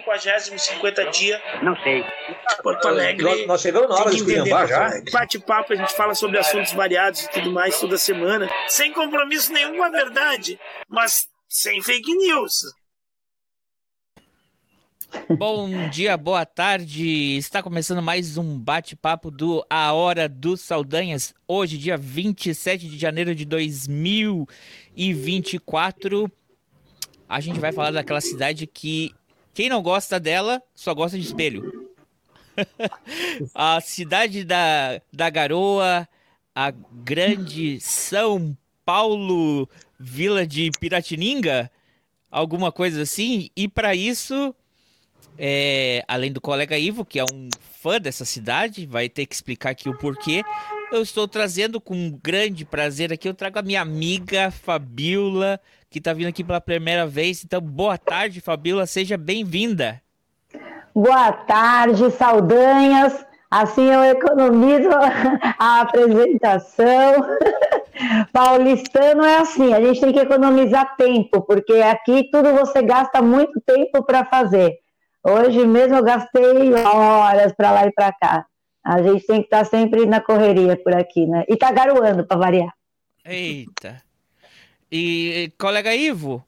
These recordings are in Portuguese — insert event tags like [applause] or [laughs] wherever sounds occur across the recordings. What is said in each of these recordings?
50 50 dia. Não sei. Porto Alegre. Nós, nós chegamos na hora de já. Bate-papo, a gente fala sobre assuntos variados e tudo mais toda semana. Sem compromisso nenhum com a verdade, mas sem fake news. Bom dia, boa tarde. Está começando mais um bate-papo do A Hora dos Saldanhas. Hoje, dia 27 de janeiro de 2024. A gente vai falar daquela cidade que quem não gosta dela só gosta de espelho. [laughs] a cidade da, da garoa, a grande São Paulo, Vila de Piratininga, alguma coisa assim. E para isso é, além do colega Ivo, que é um fã dessa cidade, vai ter que explicar aqui o porquê. Eu estou trazendo com grande prazer aqui, eu trago a minha amiga Fabiola, que está vindo aqui pela primeira vez. Então, boa tarde, Fabiola, seja bem-vinda. Boa tarde, saudanhas. Assim eu economizo a apresentação. [laughs] Paulistano é assim, a gente tem que economizar tempo, porque aqui tudo você gasta muito tempo para fazer. Hoje mesmo eu gastei horas para lá e para cá. A gente tem que estar tá sempre na correria por aqui, né? E tá garoando para variar. Eita. E colega Ivo?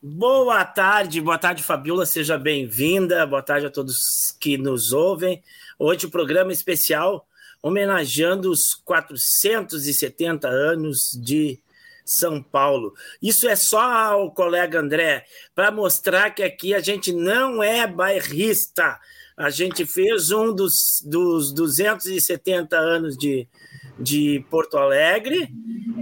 Boa tarde, boa tarde, Fabiola, seja bem-vinda. Boa tarde a todos que nos ouvem. Hoje o programa especial homenageando os 470 anos de são Paulo. Isso é só o colega André, para mostrar que aqui a gente não é bairrista. A gente fez um dos, dos 270 anos de, de Porto Alegre,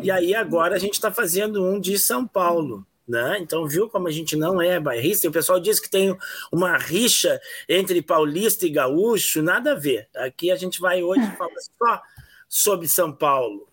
e aí agora a gente está fazendo um de São Paulo. Né? Então, viu como a gente não é bairrista? E o pessoal diz que tem uma rixa entre paulista e gaúcho, nada a ver. Aqui a gente vai hoje falar só sobre São Paulo.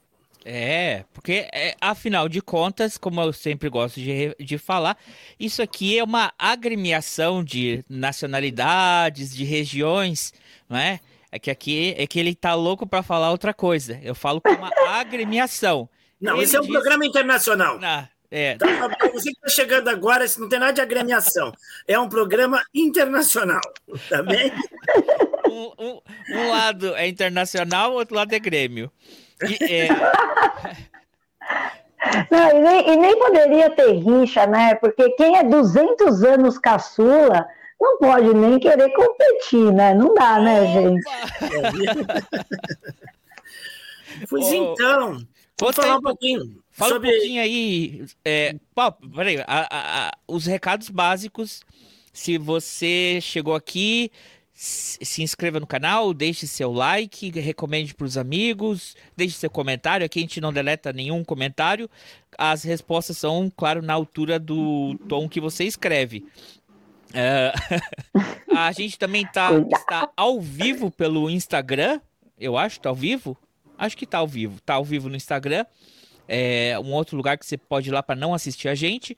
É, porque é, afinal de contas, como eu sempre gosto de, de falar, isso aqui é uma agremiação de nacionalidades, de regiões, não é? É que aqui é que ele tá louco para falar outra coisa. Eu falo com uma [laughs] agremiação. Não, ele esse é um diz... programa internacional. Ah, é. Tá, você que está chegando agora, isso não tem nada de agremiação. É um programa internacional, tá bem? [laughs] um, um, um lado é internacional, o outro lado é Grêmio. E, é... [laughs] Não, e nem, e nem poderia ter rixa, né? Porque quem é 200 anos caçula não pode nem querer competir, né? Não dá, né, gente? [laughs] pois oh, então, vou falar um pouquinho. Fala sobre... um pouquinho aí. É, peraí, a, a, os recados básicos. Se você chegou aqui, se inscreva no canal, deixe seu like, recomende para os amigos, deixe seu comentário. Aqui a gente não deleta nenhum comentário. As respostas são, claro, na altura do tom que você escreve. Uh, [laughs] a gente também tá, está ao vivo pelo Instagram. Eu acho tá ao vivo. Acho que tá ao vivo. Tá ao vivo no Instagram. É um outro lugar que você pode ir lá para não assistir a gente.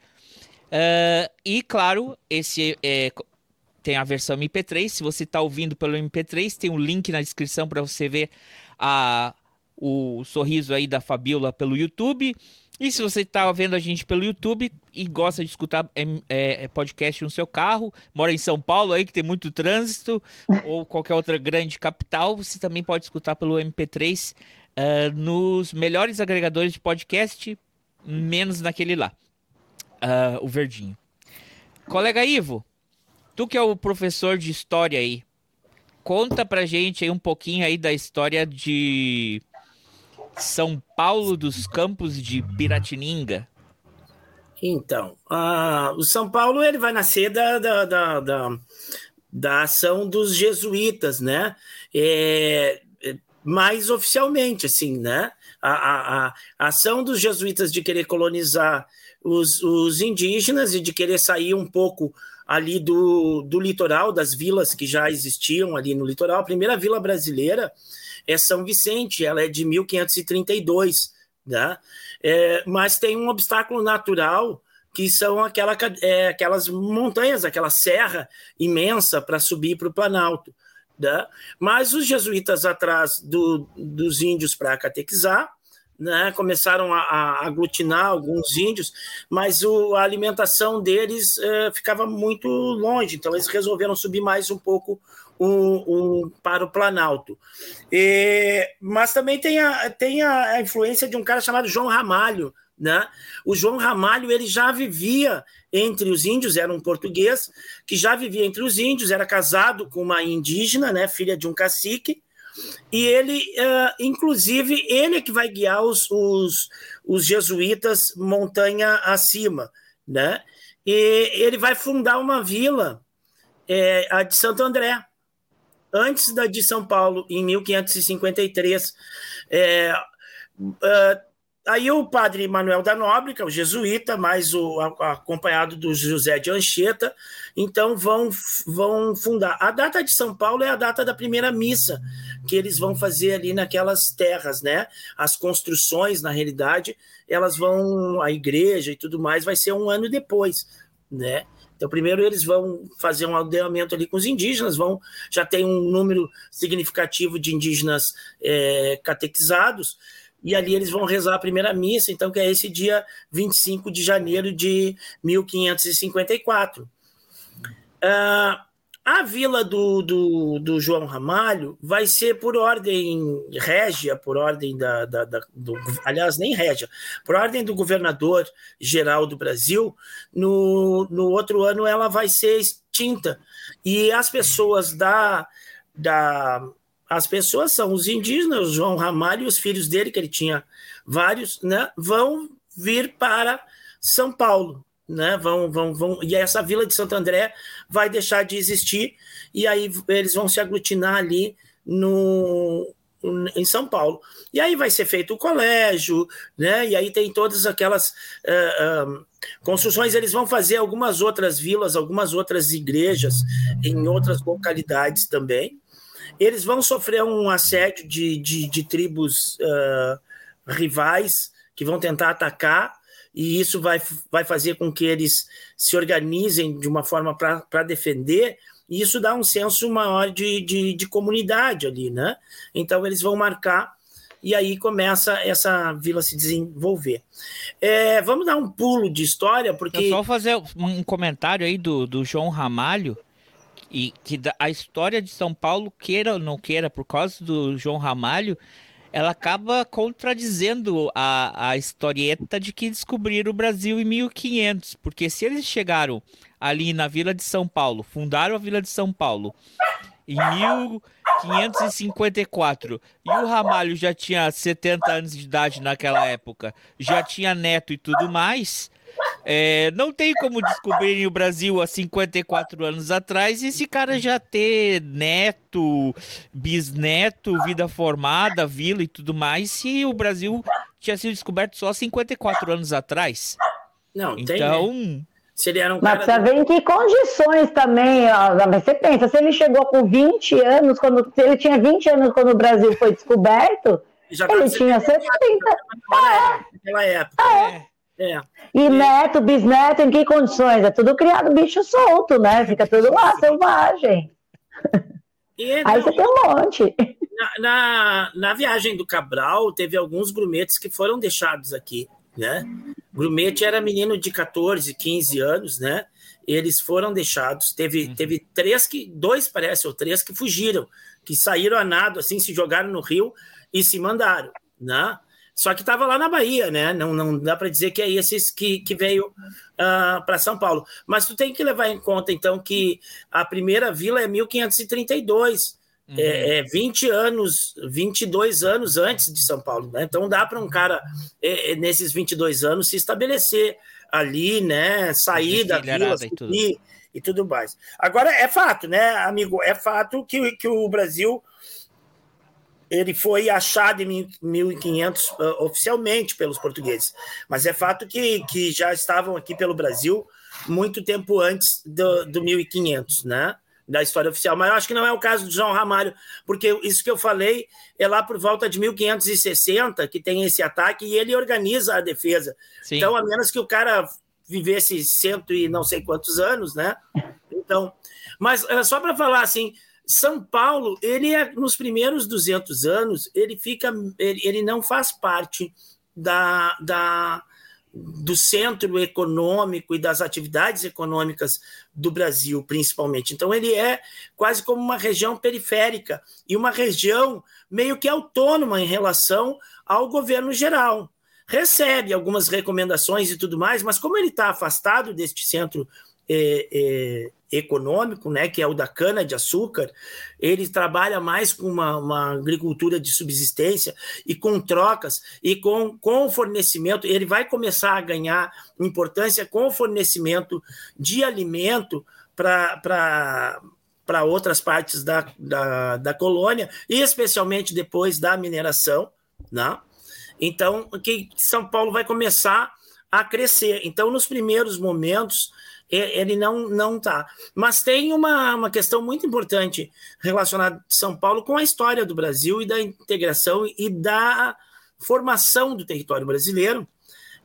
Uh, e claro, esse é, tem a versão MP3. Se você está ouvindo pelo MP3, tem um link na descrição para você ver a, o sorriso aí da Fabiola pelo YouTube. E se você está vendo a gente pelo YouTube e gosta de escutar é, é, podcast no seu carro, mora em São Paulo aí que tem muito trânsito, [laughs] ou qualquer outra grande capital, você também pode escutar pelo MP3 uh, ah, nos melhores agregadores de podcast, menos naquele lá, uh, o verdinho. Colega Ivo, Tu que é o professor de história aí, conta pra gente aí um pouquinho aí da história de São Paulo dos Campos de Piratininga. Então, uh, o São Paulo ele vai nascer da, da, da, da, da ação dos jesuítas, né? É, é mais oficialmente, assim, né? A, a, a, ação dos jesuítas de querer colonizar os, os indígenas e de querer sair um pouco ali do, do litoral, das vilas que já existiam ali no litoral. A primeira vila brasileira é São Vicente, ela é de 1532, né? É, mas tem um obstáculo natural que são aquela, é, aquelas montanhas, aquela serra imensa para subir para o Planalto. Né? Mas os jesuítas atrás do, dos índios para catequizar, né, começaram a, a, aglutinar alguns índios, mas o, a alimentação deles uh, ficava muito longe, então eles resolveram subir mais um pouco um, um, para o Planalto. E, mas também tem, a, tem a, influência de um cara chamado João Ramalho, né? O João Ramalho ele já vivia entre os índios, era um português que já vivia entre os índios, era casado com uma indígena, né, filha de um cacique, e ele, uh, inclusive, ele é que vai guiar os, os, os jesuítas montanha acima, né? E ele vai fundar uma vila, é, a de Santo André, antes da de São Paulo, em 1553. É, uh, Aí o padre Manuel da Nobre, que é o jesuíta, mais o acompanhado do José de Anchieta, então vão, vão fundar. A data de São Paulo é a data da primeira missa que eles vão fazer ali naquelas terras, né? As construções, na realidade, elas vão a igreja e tudo mais vai ser um ano depois, né? Então, primeiro eles vão fazer um aldeamento ali com os indígenas, vão já tem um número significativo de indígenas é, catequizados, e ali eles vão rezar a primeira missa, então que é esse dia 25 de janeiro de 1554. Uh, a vila do, do, do, João Ramalho vai ser por ordem régia, por ordem da, da, da do, aliás, nem régia, por ordem do governador geral do Brasil. No, no outro ano ela vai ser extinta. E as pessoas da, da as pessoas são os indígenas, João Ramalho e os filhos dele, que ele tinha vários, né, vão vir para São Paulo, né? Vão, vão, vão, e essa vila de Santo André vai deixar de existir e aí eles vão se aglutinar ali no em São Paulo. E aí vai ser feito o colégio, né? E aí tem todas aquelas uh, uh, construções. Eles vão fazer algumas outras vilas, algumas outras igrejas em outras localidades também. Eles vão sofrer um assédio de, de, de tribos uh, rivais que vão tentar atacar, e isso vai, vai fazer com que eles se organizem de uma forma para defender, e isso dá um senso maior de, de, de comunidade ali, né? Então eles vão marcar e aí começa essa vila se desenvolver. É, vamos dar um pulo de história, porque. Eu só fazer um comentário aí do, do João Ramalho. E que a história de São Paulo, queira ou não queira, por causa do João Ramalho, ela acaba contradizendo a, a historieta de que descobriram o Brasil em 1500. Porque se eles chegaram ali na Vila de São Paulo, fundaram a Vila de São Paulo em 1554 e o Ramalho já tinha 70 anos de idade naquela época, já tinha neto e tudo mais é, não tem como descobrir o Brasil há 54 anos atrás esse cara já ter neto, bisneto, vida formada, vila e tudo mais, se o Brasil tinha sido descoberto só 54 anos atrás. Não, então, tem. Né? Se ele era um Mas precisa ver em que condições também. Ó, você pensa, se ele chegou com 20 anos, quando, se ele tinha 20 anos quando o Brasil foi descoberto, ele tinha 60. Naquela época. É. É. E neto, bisneto, em que condições? É tudo criado bicho solto, né? Fica tudo lá, selvagem. Então, Aí você tem um monte. Na, na, na, viagem do Cabral, teve alguns grumetes que foram deixados aqui, né? Grumete era menino de 14, 15 anos, né? Eles foram deixados. Teve, uhum. teve três que, dois parece, ou três que fugiram, que saíram a nado, assim, se jogaram no rio e se mandaram, né? Só que estava lá na Bahia, né? Não, não dá para dizer que é esses que, que veio uh, ah, para São Paulo. Mas tu tem que levar em conta, então, que a primeira vila é 1532. Uhum. É, é 20 anos, 22 anos antes de São Paulo, né? Então dá para um cara, é, é, nesses 22 anos, se estabelecer ali, né? Sair da vila, e tudo. e tudo mais. Agora, é fato, né, amigo? É fato que, que o Brasil ele foi achado em 1500 uh, ah, oficialmente pelos portugueses, mas é fato que, que já estavam aqui pelo Brasil muito tempo antes do, do 1500, né? Da história oficial. Mas eu acho que não é o caso do João Ramalho, porque isso que eu falei é lá por volta de 1560 que tem esse ataque e ele organiza a defesa. Sim. Então, a menos que o cara vivesse cento e não sei quantos anos, né? Então, mas uh, só para falar assim, São Paulo, ele é, nos primeiros 200 anos, ele fica, ele, ele não faz parte da, da, do centro econômico e das atividades econômicas do Brasil, principalmente. Então, ele é quase como uma região periférica e uma região meio que autônoma em relação ao governo geral. Recebe algumas recomendações e tudo mais, mas como ele está afastado deste centro é, é, econômico, né, que é o da cana-de-açúcar, ele trabalha mais com uma, uma, agricultura de subsistência e com trocas e com, com fornecimento. Ele vai começar a ganhar importância com o fornecimento de alimento para para outras partes da, da, da, colônia, e especialmente depois da mineração. Né? Então, que São Paulo vai começar a crescer. Então, nos primeiros momentos, ele não não tá. Mas tem uma, uma questão muito importante relacionada a São Paulo com a história do Brasil e da integração e da formação do território brasileiro,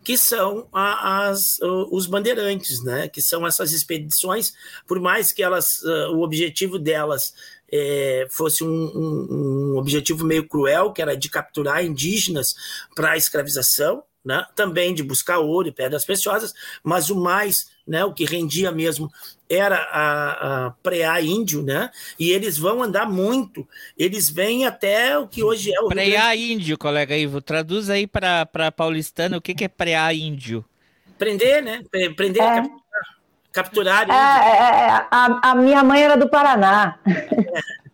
que são as, os bandeirantes, né? Que são essas expedições, por mais que elas, o objetivo delas é, fosse um, um, um objetivo meio cruel, que era de capturar indígenas para a escravização, né? também de buscar ouro e pedras preciosas, mas o mais, né, o que rendia mesmo era a, a preá índio, né? E eles vão andar muito. Eles vêm até o que hoje é o preá índio, colega Ivo. Traduz aí para paulistano o que, que é preá índio. Prender, né? Prender, é. capturar. capturar é, é, é, a, a, minha mãe era do Paraná. É.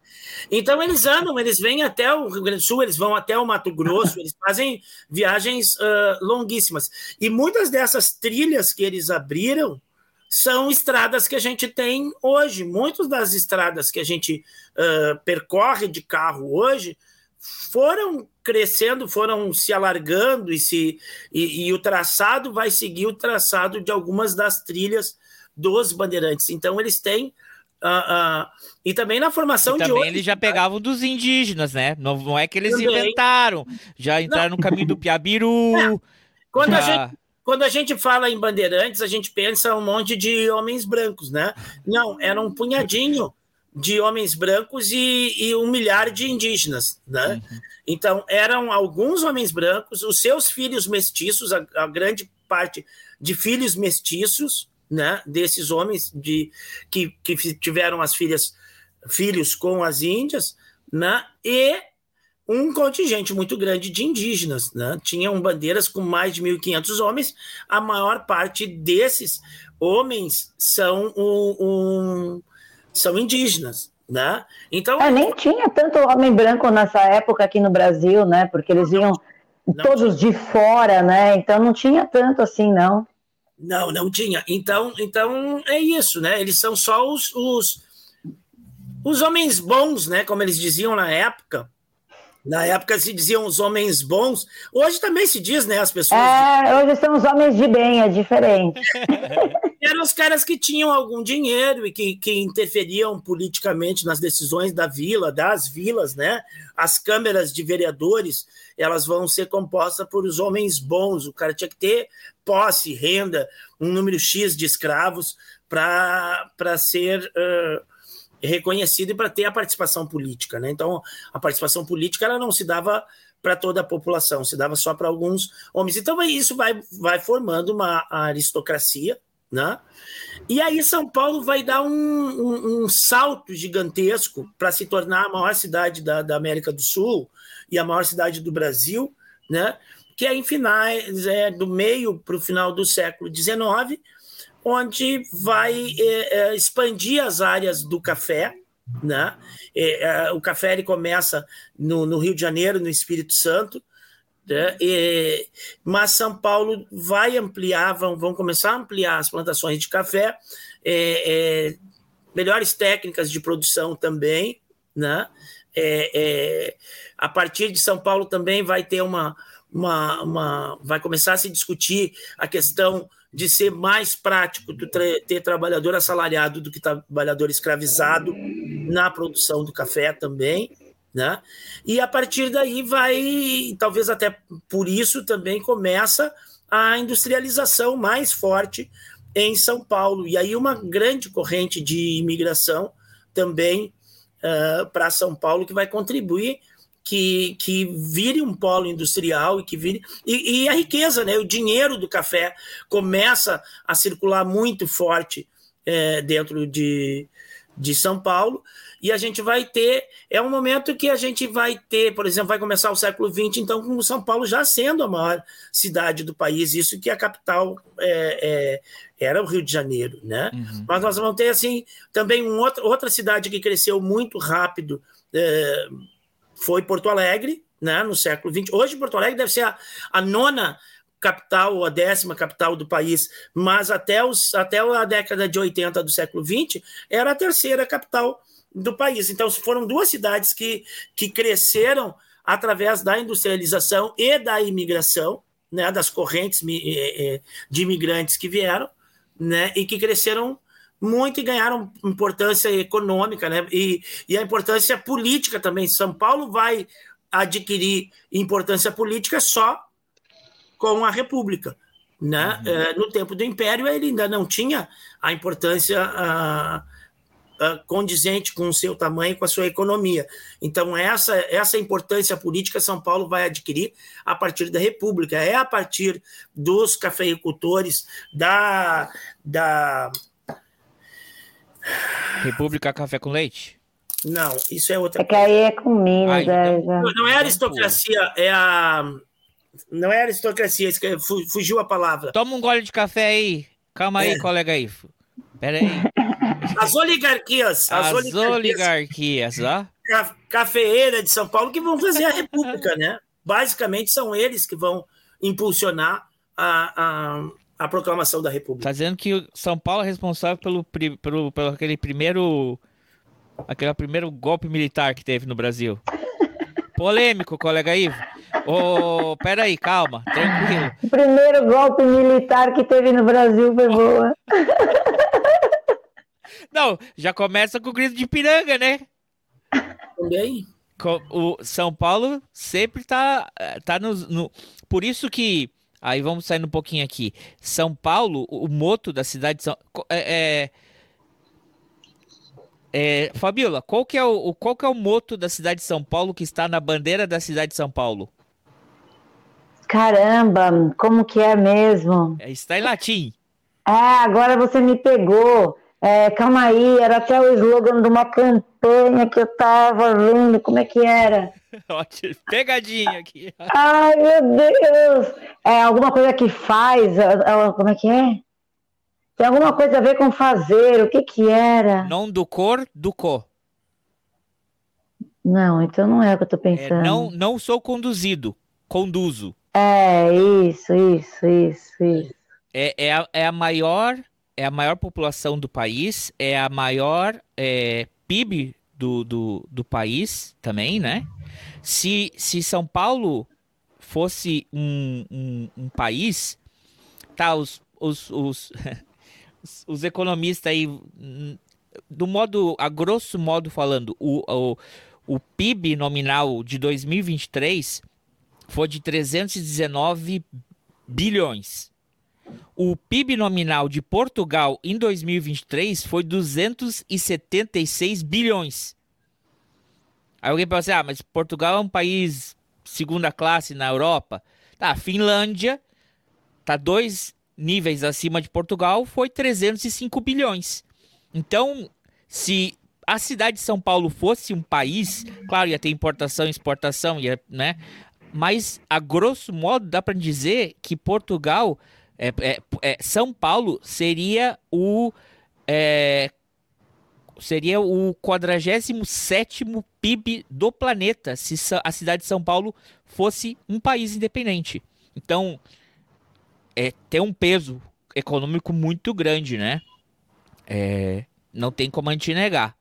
Então eles andam, eles vêm até o Rio Grande do Sul, eles vão até o Mato Grosso, [laughs] eles fazem viagens uh, longuíssimas. E muitas dessas trilhas que eles abriram são estradas que a gente tem hoje. Muitas das estradas que a gente uh, percorre de carro hoje foram crescendo, foram se alargando e, se, e, e o traçado vai seguir o traçado de algumas das trilhas dos bandeirantes. Então eles têm Uh, uh, e também na formação e de também hoje. eles já pegavam dos indígenas, né? Não, não é que eles também. inventaram, já entraram não. no caminho do Piabiru. É. Quando, já... a gente, quando a gente fala em bandeirantes, a gente pensa um monte de homens brancos, né? Não, era um punhadinho de homens brancos e, e um milhar de indígenas, né? Uhum. Então, eram alguns homens brancos, os seus filhos mestiços, a, a grande parte de filhos mestiços, né, desses homens de, que, que tiveram as filhas, filhos com as índias, né, e um contingente muito grande de indígenas. Né? Tinham bandeiras com mais de 1.500 homens, a maior parte desses homens são, um, um, são indígenas. Né? Então, é, nem tinha tanto homem branco nessa época aqui no Brasil, né? Porque eles iam todos de fora, né? Então não tinha tanto assim, não. Não, não tinha. Então, então é isso, né? Eles são só os, os, os homens bons, né? Como eles diziam na época. Na época se diziam os homens bons. Hoje também se diz, né? As pessoas. É, hoje são os homens de bem, é diferente. [laughs] Eram os caras que tinham algum dinheiro e que, que interferiam politicamente nas decisões da vila, das vilas, né? As câmeras de vereadores, elas vão ser compostas por os homens bons. O cara tinha que ter posse, renda, um número X de escravos para ser. Uh, reconhecido e para ter a participação política. Né? Então, a participação política ela não se dava para toda a população, se dava só para alguns homens. Então, isso vai, vai formando uma aristocracia. Né? E aí, São Paulo vai dar um, um, um salto gigantesco para se tornar a maior cidade da, da América do Sul e a maior cidade do Brasil, né? Que é em finais é, do meio para o final do século XIX, onde vai é, é, expandir as áreas do café. Né? É, é, o café ele começa no, no, Rio de Janeiro, no Espírito Santo, né? mas São Paulo vai ampliar, vão, vão começar a ampliar as plantações de café, é, melhores técnicas de produção também. Né? a partir de São Paulo também vai ter uma, uma, uma vai começar a se discutir a questão de ser mais prático ter trabalhador assalariado do que trabalhador escravizado na produção do café também, né? E a partir daí vai, talvez até por isso também começa a industrialização mais forte em São Paulo. E aí uma grande corrente de imigração também uh, para São Paulo que vai contribuir que, que vire um polo industrial e que vire. E, e, a riqueza, né? O dinheiro do café começa a circular muito forte é, dentro de, de São Paulo. E a gente vai ter. É um momento que a gente vai ter, por exemplo, vai começar o século XX, então, com São Paulo já sendo a maior cidade do país, isso que a capital é, é, era o Rio de Janeiro, né? Uhum. Mas nós vamos ter, assim, também um outro, outra cidade que cresceu muito rápido. É, foi Porto Alegre, né, no século XX. Hoje, Porto Alegre deve ser a, a nona capital ou a décima capital do país, mas até, os, até a década de 80 do século XX era a terceira capital do país. Então, foram duas cidades que, que cresceram através da industrialização e da imigração, né, das correntes eh, eh, de imigrantes que vieram, né, e que cresceram muito e ganharam importância econômica, né? E, e a importância política também. São Paulo vai adquirir importância política só com a República. Né? Uhum. É, no tempo do Império, ele ainda não tinha a importância a, a, condizente com o seu tamanho, com a sua economia. Então, essa, essa importância política São Paulo vai adquirir a partir da República. É a partir dos cafeicultores, da, da República Café com Leite? Não, isso é outra é que aí é com Minas. Ah, então, é, não, não é aristocracia, é a. Não é aristocracia, fugiu a palavra. Toma um gole de café aí. Calma aí, é. colega aí. Pera aí. [laughs] As oligarquias. As, as oligarquias, oligarquias, ó. Cafeeira de São Paulo que vão fazer a República, né? Basicamente são eles que vão impulsionar a, a, a proclamação da República. Tá dizendo que São Paulo é responsável pelo, pelo, pelo aquele primeiro aquele primeiro golpe militar que teve no Brasil. Polêmico, colega Ivo. Ô, oh, peraí, calma, tranquilo. O primeiro golpe militar que teve no Brasil foi boa. Não, já começa com o grito de piranga, né? Também. O São Paulo sempre tá, tá no, no. Por isso que Aí vamos saindo um pouquinho aqui. São Paulo, o moto da cidade de São é, é, é, Fabiola, qual que é o qual que é o moto da cidade de São Paulo que está na bandeira da cidade de São Paulo? Caramba, como que é mesmo? É, está em latim. É, agora você me pegou. É, calma aí, era até o slogan de uma campanha que eu tava vendo, como é que era? [laughs] Ótimo, pegadinha aqui. [laughs] Ai, meu Deus! É alguma coisa que faz, é, é, como é que é? Tem alguma coisa a ver com fazer, o que que era? Não do cor, do co. Não, então não é o que eu tô pensando. É, não, não sou conduzido, conduzo. É, isso, isso, isso, isso. É, é, a, é a maior é a maior população do país, é a maior é, PIB do, do, do país também, né? Se, se São Paulo fosse um, um, um país, tá, os, os, os, [laughs] os, economistas aí, do modo, a grosso modo falando, o, o, o PIB nominal de 2023 foi de 319 bilhões. O PIB nominal de Portugal em 2023 foi 276 bilhões. Aí alguém pode assim, ah, mas Portugal é um país segunda classe na Europa. Tá, Finlândia tá dois níveis acima de Portugal, foi 305 bilhões. Então, se a cidade de São Paulo fosse um país, claro, ia ter importação e exportação, ia, né? Mas, a grosso modo, dá para dizer que Portugal é, é, é, São Paulo seria o é, seria o 47 PIB do planeta se a cidade de São Paulo fosse um país independente. Então, é, tem um peso econômico muito grande, né? É, não tem como a gente negar.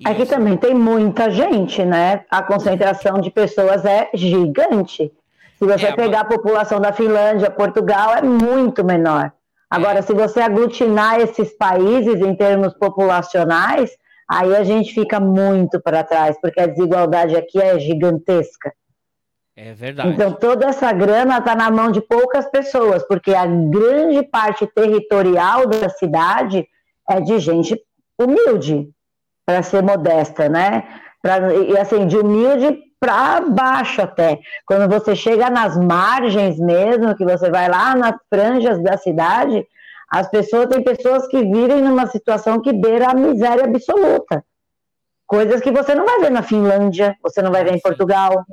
E Aqui isso... também tem muita gente, né? A concentração de pessoas é gigante. Se você é, pegar a população da Finlândia, Portugal, é muito menor. Agora, é. se você aglutinar esses países em termos populacionais, aí a gente fica muito para trás, porque a desigualdade aqui é gigantesca. É verdade. Então, toda essa grana está na mão de poucas pessoas, porque a grande parte territorial da cidade é de gente humilde, para ser modesta, né? Pra, e assim, de humilde para baixo até. Quando você chega nas margens mesmo, que você vai lá nas franjas da cidade, as pessoas, tem pessoas que vivem numa situação que beira a miséria absoluta. Coisas que você não vai ver na Finlândia, você não vai ver em Portugal.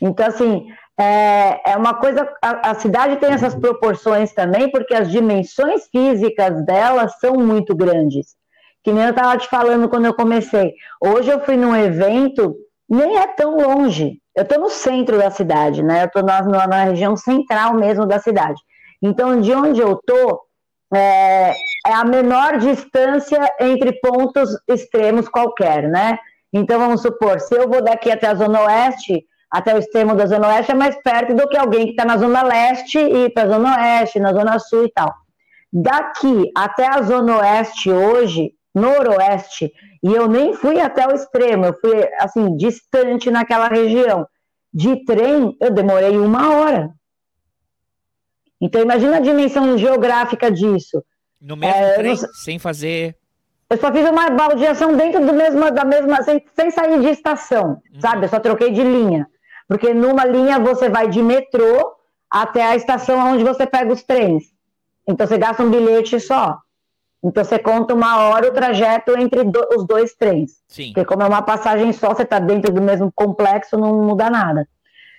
Então, assim, é, é uma coisa. A, a cidade tem essas proporções também, porque as dimensões físicas dela são muito grandes. Que nem eu estava te falando quando eu comecei. Hoje eu fui num evento, nem é tão longe. Eu estou no centro da cidade, né? Eu estou na, na, região central mesmo da cidade. Então, de onde eu estou, é, é a menor distância entre pontos extremos qualquer, né? Então, vamos supor, se eu vou daqui até a Zona Oeste, até o extremo da Zona Oeste é mais perto do que alguém que está na Zona Leste e para a Zona Oeste, na Zona Sul e tal. Daqui até a Zona Oeste hoje, Noroeste, e eu nem fui até o extremo, eu fui, assim, distante naquela região. De trem, eu demorei uma hora. Então, imagina a dimensão geográfica disso. No mesmo é, trem, não... sem fazer. Eu só fiz uma baldeação dentro do mesmo, da mesma, sem, sem sair de estação, uhum. sabe? Eu só troquei de linha. Porque numa linha você vai de metrô até a estação onde você pega os trens. Então você gasta um bilhete só. Então você conta uma hora o trajeto entre do, os dois trens. Sim. Porque como é uma passagem só, você está dentro do mesmo complexo, não muda nada.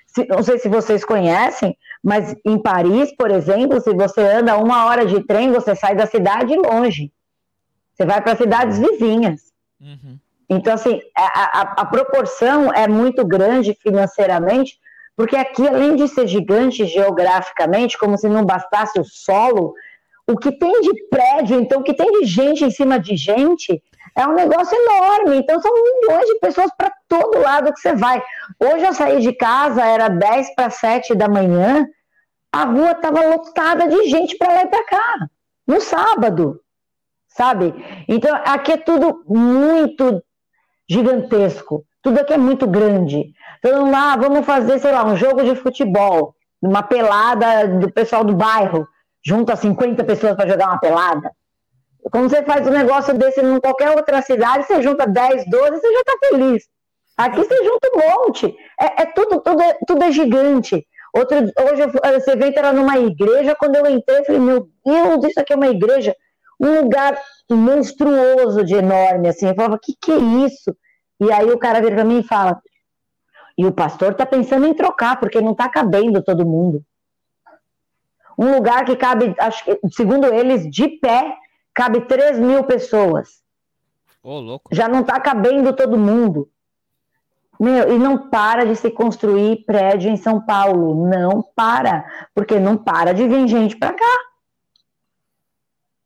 Se, não sei se vocês conhecem, mas em Paris, por exemplo, se você anda uma hora de trem, você sai da cidade longe. Você vai para cidades vizinhas. Uhum. Então, assim, a, a, a, proporção é muito grande financeiramente, porque aqui, além de ser gigante geograficamente, como se não bastasse o solo, o que tem de prédio, então, o que tem de gente em cima de gente, é um negócio enorme. Então, são milhões de pessoas para todo lado que você vai. Hoje eu saí de casa, era 10 para 7 da manhã, a rua estava lotada de gente para lá e para cá, no sábado, sabe? Então, aqui é tudo muito gigantesco, tudo aqui é muito grande. Então, lá, vamos fazer, sei lá, um jogo de futebol, uma pelada do pessoal do bairro, junta 50 pessoas para jogar uma pelada. Quando você faz um negócio desse em qualquer outra cidade, você junta 10, 12, você já está feliz. Aqui você junta um monte. É, é tudo, tudo, é, tudo é gigante. Outro, hoje esse evento era numa igreja, quando eu entrei, eu falei, meu Deus, isso aqui é uma igreja, um lugar monstruoso de enorme, assim, eu falava, que que é isso? E aí o cara vira para mim e fala, e o pastor tá pensando em trocar, porque não tá cabendo todo mundo. Um lugar que cabe, acho que, segundo eles, de pé, cabe 3 mil pessoas. Oh, louco. Já não tá cabendo todo mundo. Meu, e não para de se construir prédio em São Paulo. Não para. Porque não para de vir gente para cá.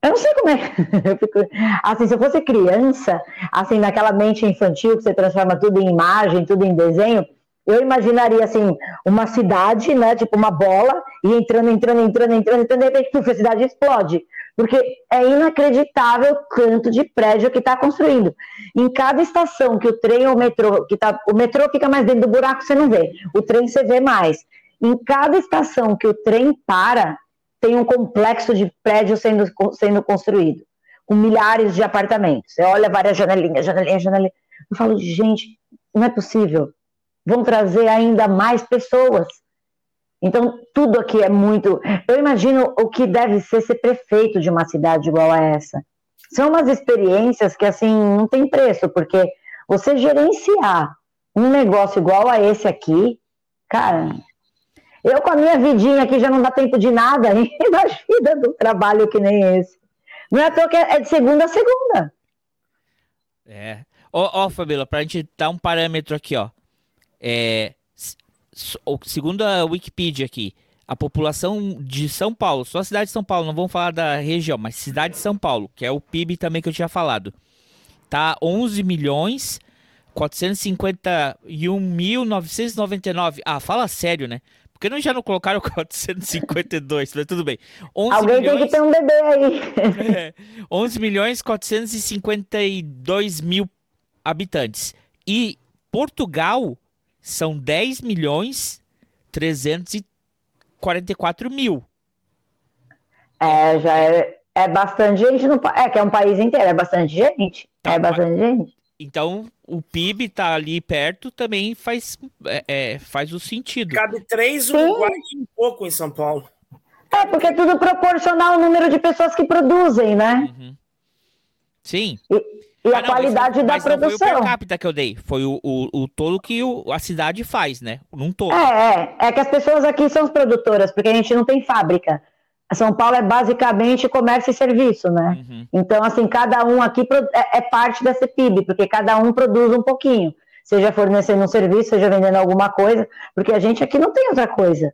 Eu não sei como é. [laughs] Fico... Assim, se eu fosse criança, assim, naquela mente infantil que você transforma tudo em imagem, tudo em desenho, eu imaginaria, assim, uma cidade, né, tipo uma bola, e entrando, entrando, entrando, entrando, entrando, de repente, puf, a cidade explode. Porque é inacreditável o quanto de prédio que está construindo. Em cada estação que o trem ou o metrô, que tá, o metrô fica mais dentro do buraco, você não vê. O trem você vê mais. Em cada estação que o trem para, tem um complexo de prédios sendo, sendo construído, com milhares de apartamentos. Você olha várias janelinhas, janelinhas, janelinhas. Eu falo, gente, não é possível. Vão trazer ainda mais pessoas. Então, tudo aqui é muito. Eu imagino o que deve ser ser prefeito de uma cidade igual a essa. São umas experiências que, assim, não tem preço, porque você gerenciar um negócio igual a esse aqui, cara, eu, com a minha vidinha aqui, já não dá tempo de nada, [laughs] imagina do trabalho que nem esse. Não é à toa que é de segunda a segunda. É. Ó, ó Fabíola, pra gente dar um parâmetro aqui, ó. É, segundo a Wikipedia aqui, a população de São Paulo, só a cidade de São Paulo, não vamos falar da região, mas cidade de São Paulo, que é o PIB também que eu tinha falado, tá 11 milhões 451.999. Ah, fala sério, né? Porque não já não colocaram [laughs] 452, mas tudo bem. Alguém milhões... tem que ter um bebê aí. [laughs] é, 11 milhões 452 mil habitantes. E Portugal são 10 milhões 344 mil. É, já é, é bastante gente. No, é que é um país inteiro, é bastante gente. Tá, é bastante gente. Então, o PIB tá ali perto também faz, é, é, faz o sentido. Cabe três Uruguai e um pouco em São Paulo. É, porque é tudo proporcional ao número de pessoas que produzem, né? Uhum. Sim. E, e ah, a não, qualidade da produção. Não foi o per capita que eu dei, foi o, o, o todo que o, a cidade faz, né? Num todo. É, é, é que as pessoas aqui são as produtoras, porque a gente não tem fábrica. São Paulo é basicamente comércio e serviço, né? Uhum. Então, assim, cada um aqui é, é parte da CPIB, porque cada um produz um pouquinho, seja fornecendo um serviço, seja vendendo alguma coisa, porque a gente aqui não tem outra coisa.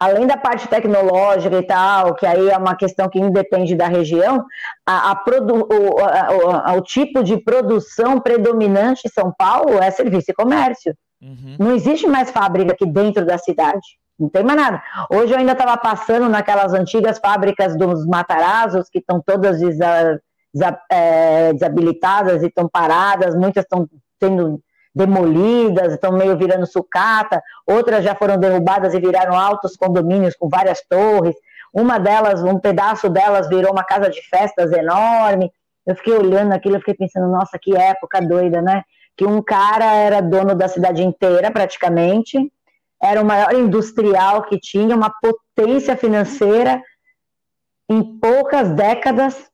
Além da parte tecnológica e tal, que aí é uma questão que independe da região, a, a produ, o, a, o, tipo de produção predominante em São Paulo é serviço e comércio. Uhum. Não existe mais fábrica aqui dentro da cidade. Não tem mais nada. Hoje eu ainda estava passando naquelas antigas fábricas dos Matarazos, que estão todas desa, desa, é, desabilitadas e estão paradas, muitas estão sendo demolidas, estão meio virando sucata, outras já foram derrubadas e viraram altos condomínios com várias torres. Uma delas, um pedaço delas virou uma casa de festas enorme. Eu fiquei olhando aquilo, eu fiquei pensando, nossa, que época doida, né? Que um cara era dono da cidade inteira, praticamente, era o maior industrial que tinha, uma potência financeira. Em poucas décadas,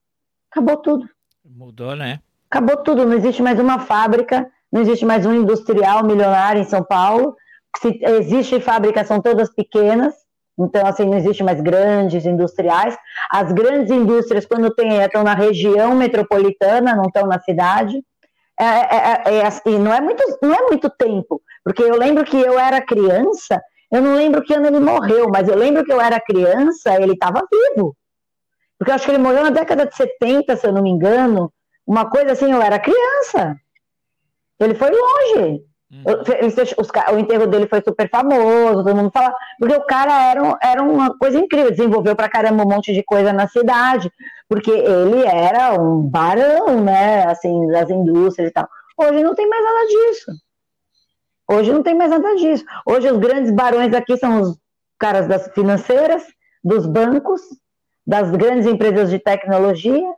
acabou tudo. Mudou, né? Acabou tudo, não existe mais uma fábrica, não existe mais um industrial milionário em São Paulo. Se existe fábrica, são todas pequenas, então assim, não existe mais grandes industriais. As grandes indústrias, quando tem, estão na região metropolitana, não estão na cidade. É, é, é, é, assim, não, é muito, não é muito tempo, porque eu lembro que eu era criança, eu não lembro que ano ele morreu, mas eu lembro que eu era criança, ele estava vivo. Porque eu acho que ele morreu na década de 70, se eu não me engano. Uma coisa assim, eu era criança. Ele foi longe. Uhum. o enterro dele foi super famoso, todo mundo fala, porque o cara era, era uma coisa incrível, desenvolveu pra caramba um monte de coisa na cidade, porque ele era um barão, né, assim, das indústrias e tal. Hoje não tem mais nada disso. Hoje não tem mais nada disso. Hoje os grandes barões aqui são os caras das financeiras, dos bancos, das grandes empresas de tecnologia,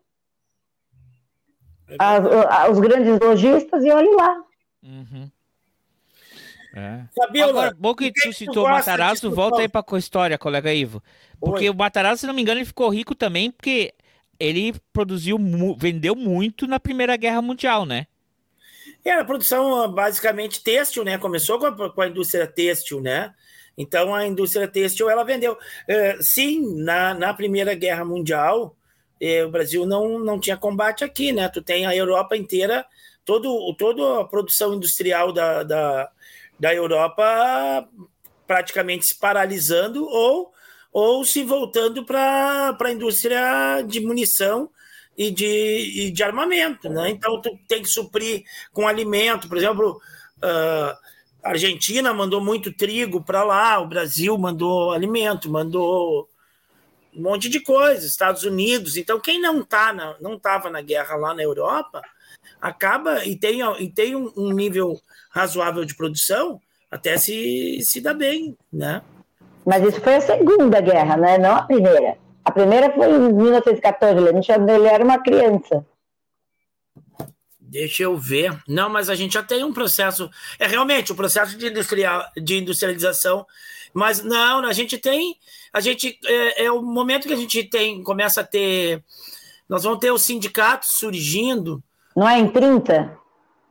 é as, os grandes lojistas e olhe lá. Uhum. É. Fabiola, Agora, bom que tu citou o Matarazzo, volta aí para a história, colega Ivo. Porque Oi. o Matarazzo, se não me engano, ele ficou rico também porque ele produziu, vendeu muito na Primeira Guerra Mundial, né? Era produção basicamente têxtil, né? Começou com a, com a, indústria têxtil, né? Então a indústria têxtil ela vendeu. Uh, sim, na, na Primeira Guerra Mundial, eh, o Brasil não, não tinha combate aqui, né? Tu tem a Europa inteira, todo, toda a produção industrial da, da, da Europa praticamente se paralisando ou, ou se voltando para a indústria de munição e de, e de armamento, né? Então tu tem que suprir com alimento, por exemplo, uh, a Argentina mandou muito trigo para lá, o Brasil mandou alimento, mandou um monte de coisa, Estados Unidos. Então quem não tá na, não estava na guerra lá na Europa acaba e tem, e tem um, um nível razoável de produção, até se, se dá bem, né? Mas isso foi a segunda guerra, né? Não a primeira. A primeira foi em 1914, ele era uma criança. Deixa eu ver. Não, mas a gente já tem um processo. É realmente o um processo de, industrial, de industrialização. Mas não, a gente tem. A gente é, é, o momento que a gente tem, começa a ter. Nós vamos ter os sindicatos surgindo. Não é em 30?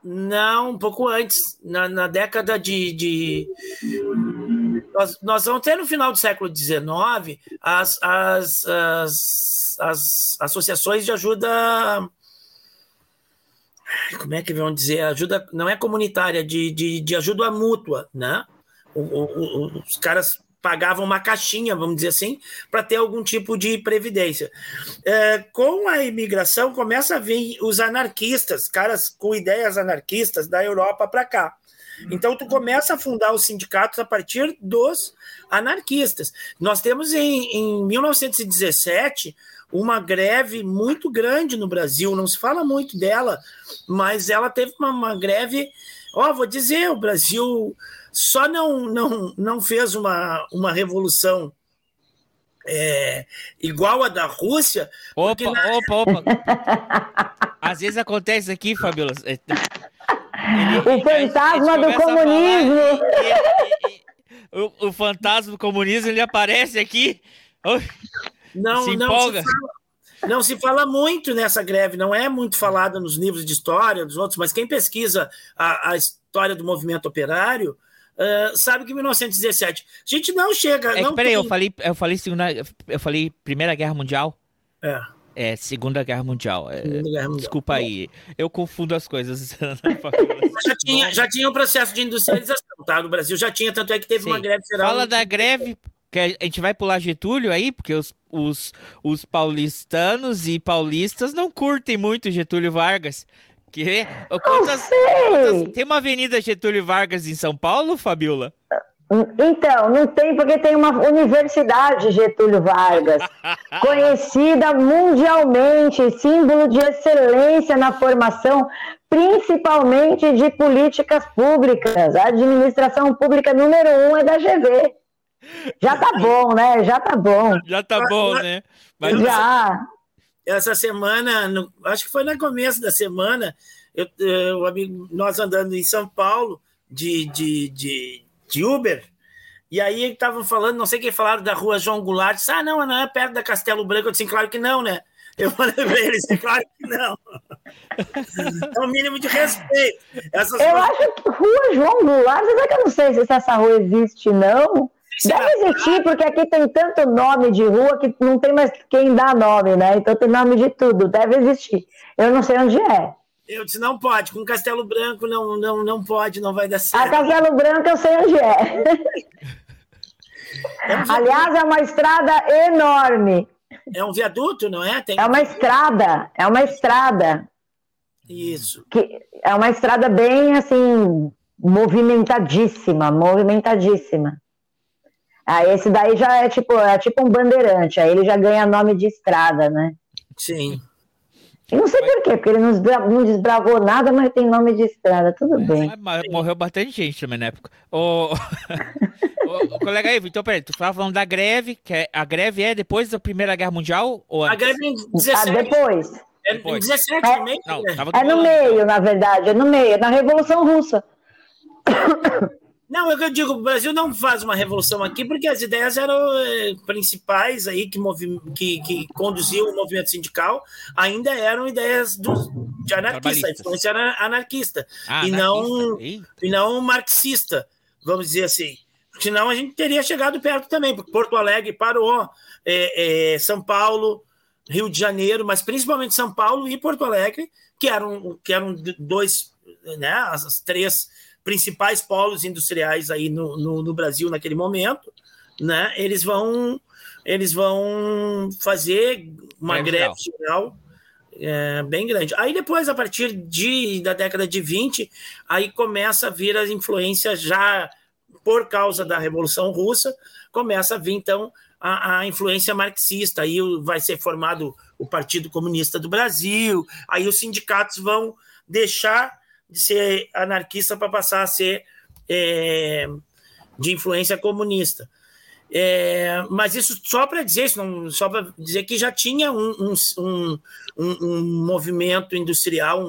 Não, um pouco antes, na, na década de, de nós, nós vamos ter no final do século XIX as, as, as, as associações de ajuda. Como é que vão dizer? Ajuda não é comunitária, de, de, de ajuda mútua, né? O, o, os caras pagavam uma caixinha, vamos dizer assim, para ter algum tipo de previdência. É, com a imigração, começa a vir os anarquistas, caras com ideias anarquistas da Europa para cá. Então, tu começa a fundar os sindicatos a partir dos anarquistas. Nós temos em, em 1917 uma greve muito grande no Brasil, não se fala muito dela, mas ela teve uma, uma greve. Ó, vou dizer, o Brasil só não, não, não fez uma, uma revolução é, igual a da Rússia. Opa, na... opa, opa. Às vezes acontece aqui, Fabiola. Ele, o fantasma do comunismo. E, e, e, o, o, fantasma do comunismo ele aparece aqui. Não, se empolga. Não se, fala, não se fala muito nessa greve, não é muito falada nos livros de história dos outros, mas quem pesquisa a, a história do movimento operário Uh, sabe que 1917. A gente não chega. É, não peraí, tem... eu falei, eu falei segunda, eu falei Primeira Guerra Mundial. É. É, Segunda Guerra Mundial. É, Segunda Guerra Mundial. Desculpa aí, eu confundo as coisas. [laughs] já, tinha, já tinha um processo de industrialização, tá? No Brasil já tinha, tanto é que teve Sim. uma greve geral. Fala da greve, que a gente vai pular Getúlio aí, porque os, os, os paulistanos e paulistas não curtem muito Getúlio Vargas. Que? Quantas, quantas, tem uma avenida Getúlio Vargas em São Paulo, Fabiola? Então, não tem porque tem uma universidade Getúlio Vargas, [laughs] conhecida mundialmente, símbolo de excelência na formação, principalmente de políticas públicas. A administração pública número um é da GV. Já tá bom, né? Já tá bom. Já tá bom, né? Mas Já essa semana, no, acho que foi no começo da semana, eu, eu, amigo, nós andando em São Paulo de, de, de, de Uber, e aí estavam falando, não sei quem falaram da rua João Goulart, disse, ah, não, não é perto da Castelo Branco. Eu disse, claro que não, né? Eu falei para eles, claro que não. [laughs] É o mínimo de respeito. Essas eu coisas... acho que rua João Goulart, será que eu não sei se essa rua existe, não? Deve existir, porque aqui tem tanto nome de rua que não tem mais quem dá nome, né? Então tem nome de tudo, deve existir. Eu não sei onde é. Eu disse, não pode, com Castelo Branco não, não, não pode, não vai dar certo. A Castelo Branco eu sei onde é. é um Aliás, é uma estrada enorme. É um viaduto, não é? Tem... É uma estrada, é uma estrada. Isso. Que é uma estrada bem, assim, movimentadíssima, movimentadíssima. Ah, esse daí já é tipo, é tipo um bandeirante, aí ele já ganha nome de estrada, né? Sim. E não sei por quê, porque ele não desbravou nada, mas tem nome de estrada, tudo é, bem. morreu bastante gente também na época. O, o, o colega aí, então peraí, tu estava falando da greve, que é, a greve é depois da Primeira Guerra Mundial? Ou A greve em 17. Ah, depois. É, depois. 17, é, no meio? Não, é no meio, na verdade, é no meio, é na Revolução Russa. Não, é eu digo, o Brasil não faz uma revolução aqui porque as ideias eram eh, principais aí que, movi que, que conduziam o movimento sindical ainda eram ideias de anarquista, influência anarquista, ah, e, não, e não marxista, vamos dizer assim. Senão a gente teria chegado perto também, porque Porto Alegre parou, é, é, São Paulo, Rio de Janeiro, mas principalmente São Paulo e Porto Alegre, que eram, que eram dois, né, as três principais polos industriais aí no, no, no Brasil naquele momento, né? Eles vão eles vão fazer uma greve geral é, bem grande. Aí depois, a partir de, da década de 20, aí começa a vir as influências já por causa da Revolução Russa, começa a vir então a, a, influência marxista. Aí vai ser formado o Partido Comunista do Brasil, aí os sindicatos vão deixar de ser anarquista para passar a ser é, de influência comunista. É, mas isso só para dizer não, só para dizer que já tinha um, um, um, um movimento industrial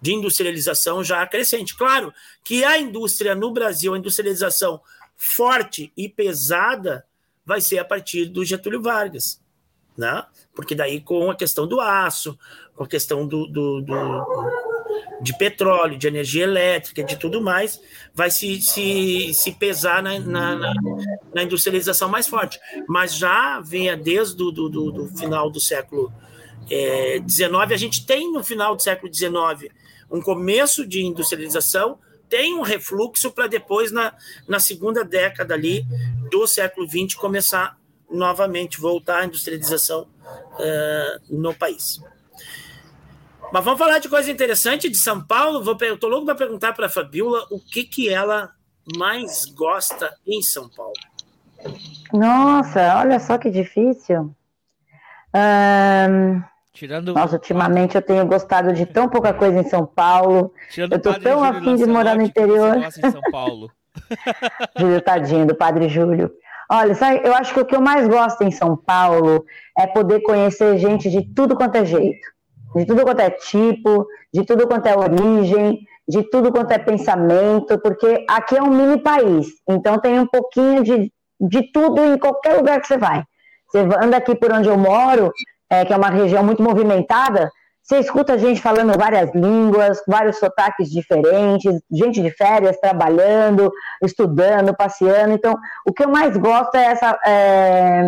de industrialização já crescente. Claro que a indústria no Brasil, a industrialização forte e pesada, vai ser a partir do Getúlio Vargas, né? porque daí com a questão do aço, com a questão do, do, do de petróleo, de energia elétrica, de tudo mais, vai se, se, se pesar na, na, na industrialização mais forte. Mas já vinha desde o do, do, do final do século XIX, é, a gente tem no final do século XIX um começo de industrialização, tem um refluxo para depois, na, na segunda década ali do século XX, começar novamente, voltar a industrialização uh, no país. Mas vamos falar de coisa interessante de São Paulo. Vou, eu tô louco para perguntar para a Fabiola o que, que ela mais gosta em São Paulo. Nossa, olha só que difícil. Um... Tirando... Nossa, ultimamente eu tenho gostado de tão pouca coisa em São Paulo. Tirando eu tô tão afim de morar no interior. Em São Paulo. [laughs] Júlio Tadinho, do Padre Júlio. Olha, sabe, eu acho que o que eu mais gosto em São Paulo é poder conhecer gente de tudo quanto é jeito de tudo quanto é tipo, de tudo quanto é origem, de tudo quanto é pensamento, porque aqui é um mini país, então tem um pouquinho de, de tudo em qualquer lugar que você vai. Você anda aqui por onde eu moro, é, que é uma região muito movimentada, você escuta gente falando várias línguas, vários sotaques diferentes, gente de férias trabalhando, estudando, passeando. Então, o que eu mais gosto é essa, é,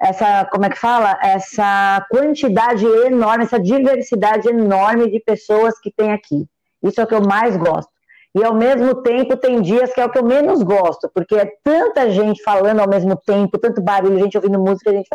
essa, como é que fala? Essa quantidade enorme, essa diversidade enorme de pessoas que tem aqui. Isso é o que eu mais gosto. E ao mesmo tempo tem dias que é o que eu menos gosto, porque é tanta gente falando ao mesmo tempo, tanto barulho, gente ouvindo música, gente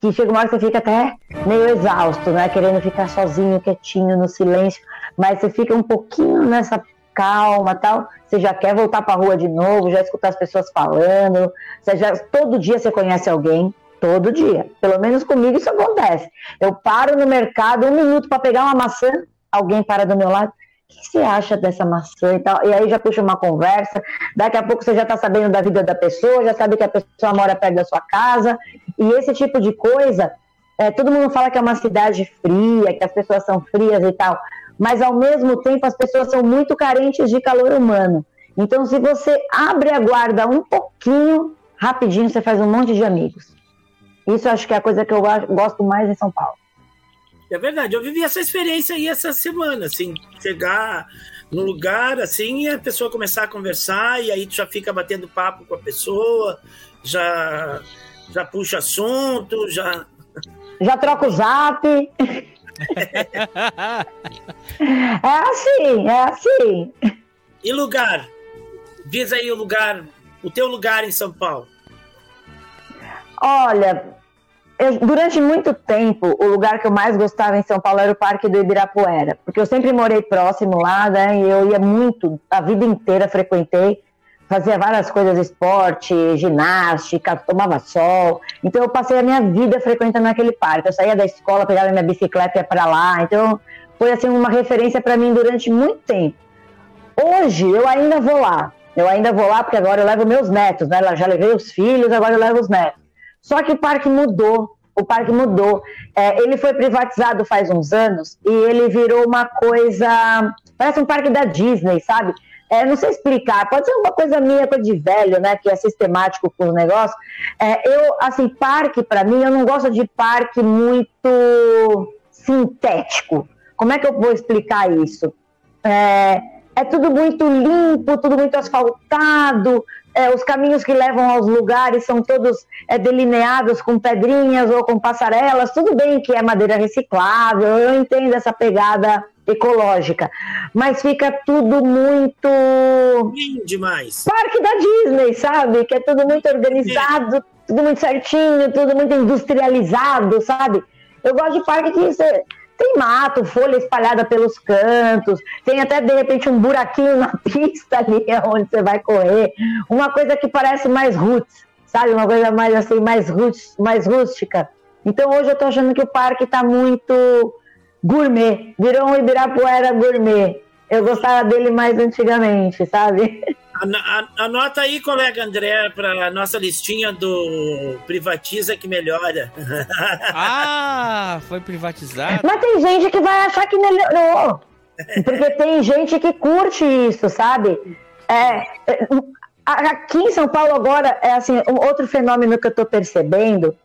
que chega uma hora que você fica até meio exausto, né? Querendo ficar sozinho, quietinho, no silêncio, mas você fica um pouquinho nessa calma tal, você já quer voltar para a rua de novo, já escutar as pessoas falando, já, todo dia você conhece alguém, todo dia. Pelo menos comigo isso acontece. Eu paro no mercado um minuto para pegar uma maçã, alguém para do meu lado, o que você acha dessa maçã e tal? E aí já puxa uma conversa, daqui a pouco você já está sabendo da vida da pessoa, já sabe que a pessoa mora perto da sua casa, e esse tipo de coisa, é, todo mundo fala que é uma cidade fria, que as pessoas são frias e tal, mas ao mesmo tempo as pessoas são muito carentes de calor humano. Então, se você abre a guarda um pouquinho, rapidinho você faz um monte de amigos. Isso acho que é a coisa que eu gosto mais em São Paulo. É verdade, eu vivi essa experiência aí essa semana, assim, chegar no lugar, assim, e a pessoa começar a conversar, e aí tu já fica batendo papo com a pessoa, já, já puxa assunto, já... [laughs] Já troca o zap. [laughs] é assim, é assim. E lugar? Diz aí o lugar, o teu lugar em São Paulo. Olha, eu, durante muito tempo, o lugar que eu mais gostava em São Paulo era o Parque do Ibirapuera, porque eu sempre morei próximo lá, né? E eu ia muito, a vida inteira frequentei, fazia várias coisas, esporte, ginástica, tomava sol. Então eu passei a minha vida frequentando aquele parque. Eu saía da escola, pegava minha bicicleta e ia para lá. Então foi assim uma referência para mim durante muito tempo. Hoje eu ainda vou lá. Eu ainda vou lá porque agora eu levo meus netos, né? Eu já levei os filhos, agora eu levo os netos. Só que o parque mudou. O parque mudou. É, ele foi privatizado faz uns anos e ele virou uma coisa. Parece um parque da Disney, sabe? É, não sei explicar, pode ser uma coisa minha, coisa de velho, né? Que é sistemático com o negócio. É, eu, assim, parque, para mim, eu não gosto de parque muito sintético. Como é que eu vou explicar isso? É, é tudo muito limpo, tudo muito asfaltado, é, os caminhos que levam aos lugares são todos é, delineados com pedrinhas ou com passarelas. Tudo bem que é madeira reciclável, eu entendo essa pegada ecológica, mas fica tudo muito. demais. Parque da Disney, sabe? Que é tudo muito organizado, é. tudo muito certinho, tudo muito industrializado, sabe? Eu gosto de parque que você tem mato, folha espalhada pelos cantos, tem até de repente um buraquinho na [laughs] pista ali onde você vai correr, uma coisa que parece mais roots, sabe? Uma coisa mais assim, mais roots, mais rústica. Então hoje eu tô achando que o parque tá muito gourmet, virou um Ibirapuera gourmet. Eu gostava dele mais antigamente, sabe? Anota aí, colega André, para a nossa listinha do Privatiza que melhora. [laughs] Ah, foi privatizado? Mas tem gente que vai achar que melhorou. Porque tem gente que curte isso, sabe? É, aqui em São Paulo agora, é assim, um outro fenômeno que eu estou percebendo,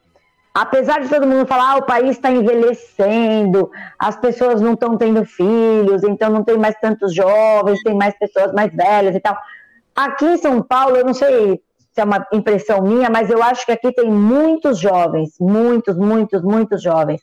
apesar de todo mundo falar, ah, o país está envelhecendo, as pessoas não estão tendo filhos, então não tem mais tantos jovens, tem mais pessoas mais velhas e tal. Aqui em São Paulo, eu não sei se é uma impressão minha, mas eu acho que aqui tem muitos jovens, muitos, muitos, muitos jovens.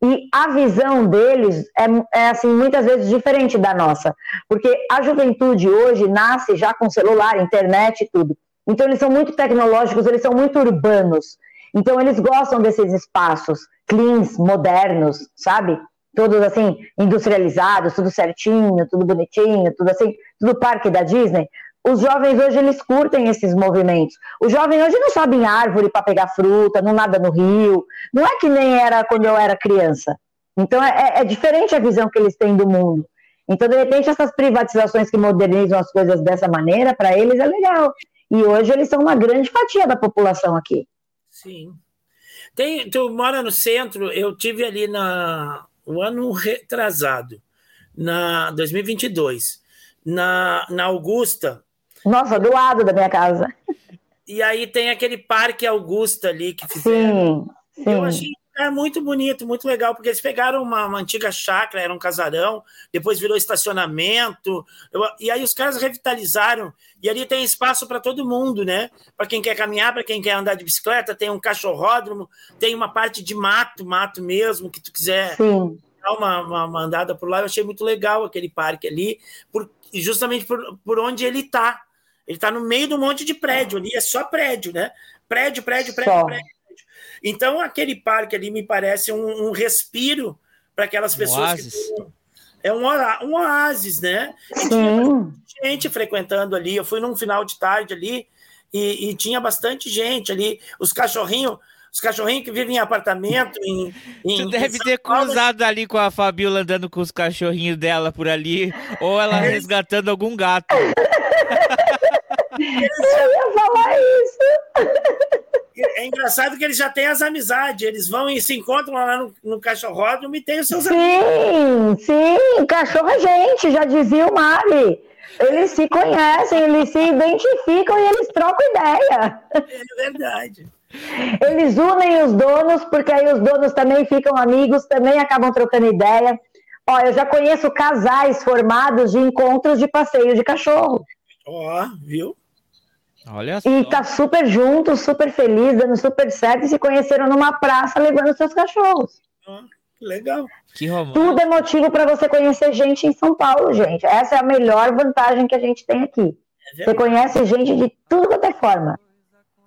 E a visão deles é, é, assim muitas vezes diferente da nossa, porque a juventude hoje nasce já com celular, internet e tudo. Então eles são muito tecnológicos, eles são muito urbanos. Então eles gostam desses espaços cleans, modernos, sabe? Todos assim industrializados, tudo certinho, tudo bonitinho, tudo assim, tudo parque da Disney. Os jovens hoje eles curtem esses movimentos. O jovem hoje não sobe em árvore para pegar fruta, não nada no rio. Não é que nem era quando eu era criança. Então é, é, é diferente a visão que eles têm do mundo. Então, de repente, essas privatizações que modernizam as coisas dessa maneira, para eles é legal. E hoje eles são uma grande fatia da população aqui. Sim. Tem, tu mora no centro, eu tive ali na o ano retrasado, na 2022, na, na Augusta. Nossa, do lado da minha casa. E aí tem aquele parque Augusta ali que fizeram. Sim, sim. Eu achei é muito bonito, muito legal, porque eles pegaram uma, uma antiga chácara, era um casarão, depois virou estacionamento, eu, e aí os caras revitalizaram, e ali tem espaço para todo mundo, né? Para quem quer caminhar, para quem quer andar de bicicleta, tem um cachorródromo, tem uma parte de mato, mato mesmo, que tu quiser Sim. dar uma, uma, uma andada por lá. Eu achei muito legal aquele parque ali, por, justamente por, por onde ele está. Ele está no meio de um monte de prédio ali, é só prédio, né? Prédio, prédio, prédio, Só. prédio. Então, aquele parque ali me parece um, um respiro para aquelas pessoas oásis. que é um, um oásis, né? E gente frequentando ali. Eu fui num final de tarde ali e, e tinha bastante gente ali. Os cachorrinhos, os cachorrinhos que vivem em apartamento, em, em Tu deve em ter Paulo, cruzado ali com a Fabiola andando com os cachorrinhos dela por ali, ou ela resgatando algum gato. [laughs] Eu ia falar isso. [laughs] É engraçado que eles já têm as amizades. Eles vão e se encontram lá no, no cachorródromo e têm os seus amigos. Sim, sim, cachorro é gente, já dizia o Mari. Eles se conhecem, eles se identificam e eles trocam ideia. É verdade. Eles unem os donos, porque aí os donos também ficam amigos, também acabam trocando ideia. Ó, eu já conheço casais formados de encontros de passeio de cachorro. Ó, viu? Olha só. E tá super juntos, super feliz, dando super certo, e se conheceram numa praça levando seus cachorros. Legal. Que romântico. Tudo é motivo para você conhecer gente em São Paulo, gente. Essa é a melhor vantagem que a gente tem aqui. É Você conhece gente de tudo quanto é forma.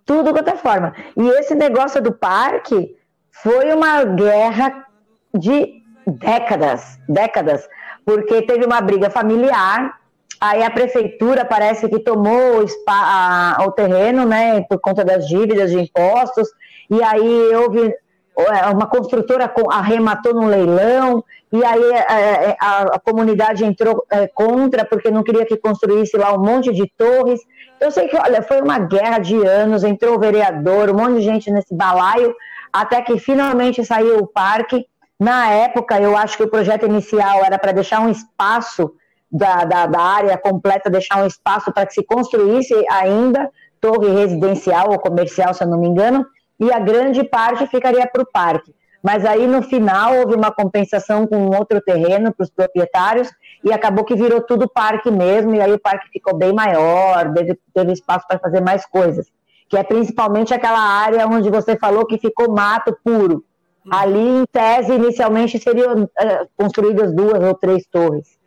Tudo quanto é forma. E esse negócio do parque foi uma guerra de décadas, décadas, porque teve uma briga familiar, aí a prefeitura parece que tomou o, spa- a- o terreno, né, por conta das dívidas de impostos, e aí houve é, uma construtora co- arrematou num leilão, e aí é, a, a comunidade entrou é, contra, porque não queria que construísse lá um monte de torres. Eu sei que, olha, foi uma guerra de anos, entrou o vereador, um monte de gente nesse balaio, até que finalmente saiu o parque. Na época, eu acho que o projeto inicial era para deixar um espaço da, da, da área completa, deixar um espaço para que se construísse ainda torre residencial ou comercial, se eu não me engano, e a grande parte ficaria para o parque. Mas aí no final houve uma compensação com outro terreno para os proprietários e acabou que virou tudo parque mesmo, e aí o parque ficou bem maior, teve, teve espaço para fazer mais coisas. Que é principalmente aquela área onde você falou que ficou mato puro. Ali, em tese, inicialmente seriam eh, construídas duas ou três torres.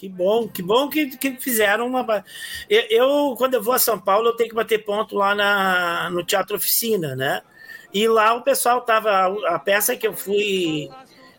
Que bom, que bom que, que fizeram uma. Eu, eu, quando eu vou a São Paulo, eu tenho que bater ponto lá na, no Teatro Oficina, né? E lá o pessoal tava. A peça que eu fui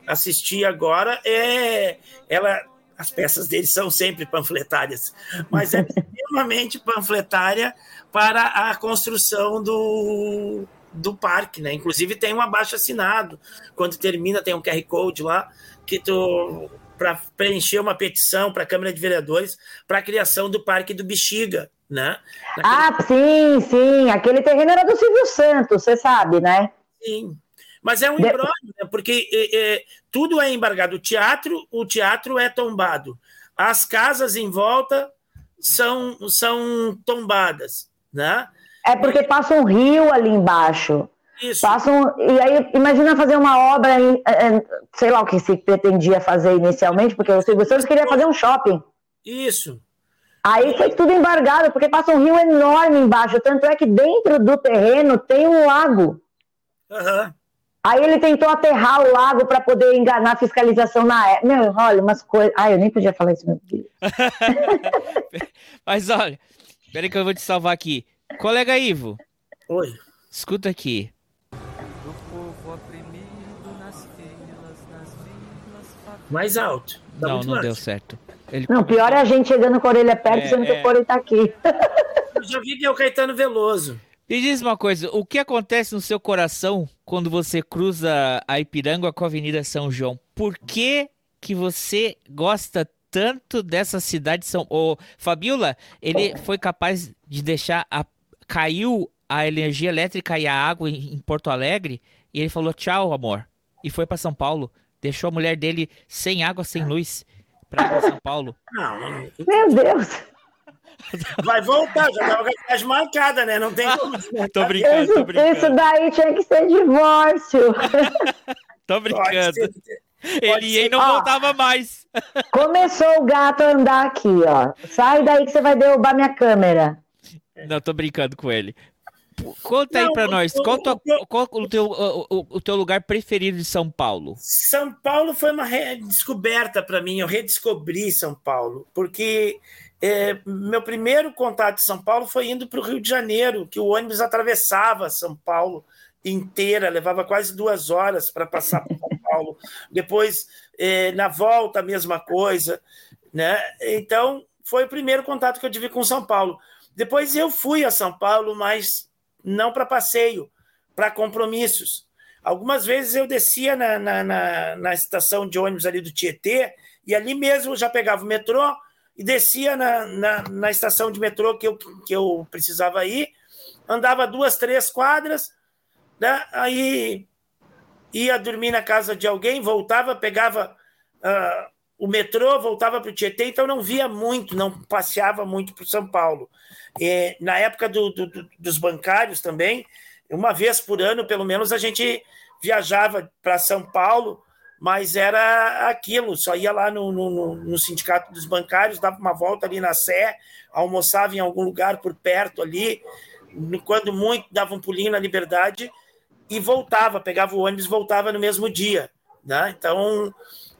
assistir agora é. Ela, as peças deles são sempre panfletárias, mas é [laughs] extremamente panfletária para a construção do, do parque, né? Inclusive tem um abaixo assinado. Quando termina, tem um QR Code lá que tu para preencher uma petição para a Câmara de Vereadores para a criação do Parque do Bexiga, né? Naquele- Ah, sim, sim. Aquele terreno era do Silvio Santos, você sabe, né? Sim. Mas é um embrólio, né? porque é, é, tudo é embargado. O teatro, o teatro é tombado. As casas em volta são, são tombadas, né? É porque passa um rio ali embaixo. Isso. Passa um, e aí, imagina fazer uma obra, em, eh, eh, sei lá o que se pretendia fazer inicialmente, porque o Silvio Santos queria fazer um shopping. Isso. Aí foi tudo embargado, porque passa um rio enorme embaixo. Tanto é que dentro do terreno tem um lago. Aham. Aí ele tentou aterrar o lago para poder enganar a fiscalização na época. Meu, olha, umas coisas. Ai, eu nem podia falar isso, meu Deus. [laughs] Mas olha, peraí que eu vou te salvar aqui. Colega Ivo, Oi. escuta aqui. Mais alto. Tá não, não deu certo. Ele... Não, pior é a gente chegando com a orelha perto, É, sendo que é. o fone tá aqui. [laughs] Eu já vi que é o Caetano Veloso. Me diz uma coisa, o que acontece no seu coração quando você cruza a Ipiranga com a Avenida São João? Por que que você gosta tanto dessa cidade de São... Ô, Fabiola, ele foi capaz de deixar... A... Caiu a energia elétrica e a água em em Porto Alegre e ele falou tchau, amor. E foi para São Paulo. Deixou a mulher dele sem água, sem luz para ir para São Paulo. Não, Meu Deus. Vai voltar, já tava com as marcadas, né? Não tem [laughs] como. tô brincando, isso, tô brincando. Isso daí tinha que ser divórcio. [laughs] tô brincando. Ele ia e não ó, voltava mais. Começou o gato a andar aqui, ó. Sai daí que você vai derrubar minha câmera. Não, tô brincando com ele. Conta aí para nós, qual, qual o, teu, o, o, teu lugar preferido de São Paulo? São Paulo foi uma descoberta para mim, eu redescobri São Paulo, porque é, meu primeiro contato de São Paulo foi indo para o Rio de Janeiro, que o ônibus atravessava São Paulo inteira, levava quase duas horas para passar por São Paulo. [laughs] Depois, é, na volta, a mesma coisa. Né? Então, foi o primeiro contato que eu tive com São Paulo. Depois eu fui a São Paulo, mas não para passeio, para compromissos. Algumas vezes eu descia na, na, na, na, estação de ônibus ali do Tietê, e ali mesmo eu já pegava o metrô e descia na, na, na estação de metrô que eu, que eu precisava ir, andava duas, três quadras, né? aí ia dormir na casa de alguém, voltava, pegava uh, o metrô, voltava para o Tietê, então não via muito, não passeava muito para São Paulo. E, na época do, do, dos bancários também, uma vez por ano, pelo menos, a gente viajava para São Paulo, mas era aquilo, só ia lá no, no, no, sindicato dos bancários, dava uma volta ali na Sé, almoçava em algum lugar por perto ali, quando muito dava um pulinho na Liberdade e voltava, pegava o ônibus voltava no mesmo dia. Né? Então,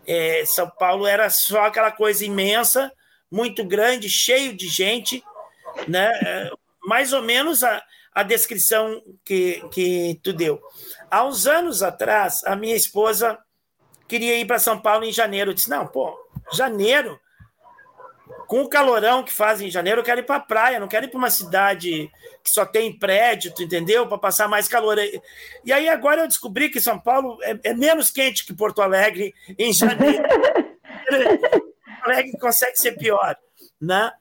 é, São Paulo era só aquela coisa imensa, muito grande, cheio de gente, né? É, mais ou menos a, a descrição que, que tu deu. Há uns anos atrás, a minha esposa queria ir para São Paulo em janeiro. Eu disse: não, pô, janeiro, com o calorão que faz em janeiro, eu quero ir para a praia, não quero ir para uma cidade que só tem prédio, tu entendeu? Para passar mais calor. E aí agora eu descobri que São Paulo é, é menos quente que Porto Alegre em janeiro. [laughs] Porto Alegre consegue ser pior, né?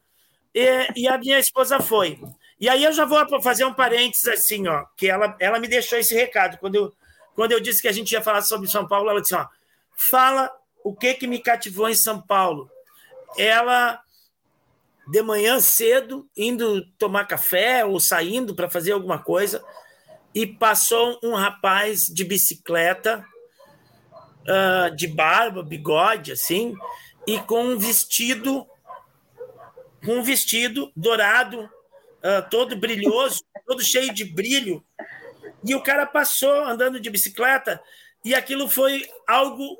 E, e, a minha esposa foi. E aí eu já vou fazer um parênteses assim, ó, que ela, ela me deixou esse recado. Quando eu, quando eu disse que a gente ia falar sobre São Paulo, ela disse, ó, fala o que que me cativou em São Paulo. Ela de manhã cedo, indo tomar café ou saindo para fazer alguma coisa, e passou um rapaz de bicicleta, uh, de barba, bigode, assim, e com um vestido, com um vestido dourado, uh, todo brilhoso, [laughs] todo cheio de brilho. E o cara passou andando de bicicleta, e aquilo foi algo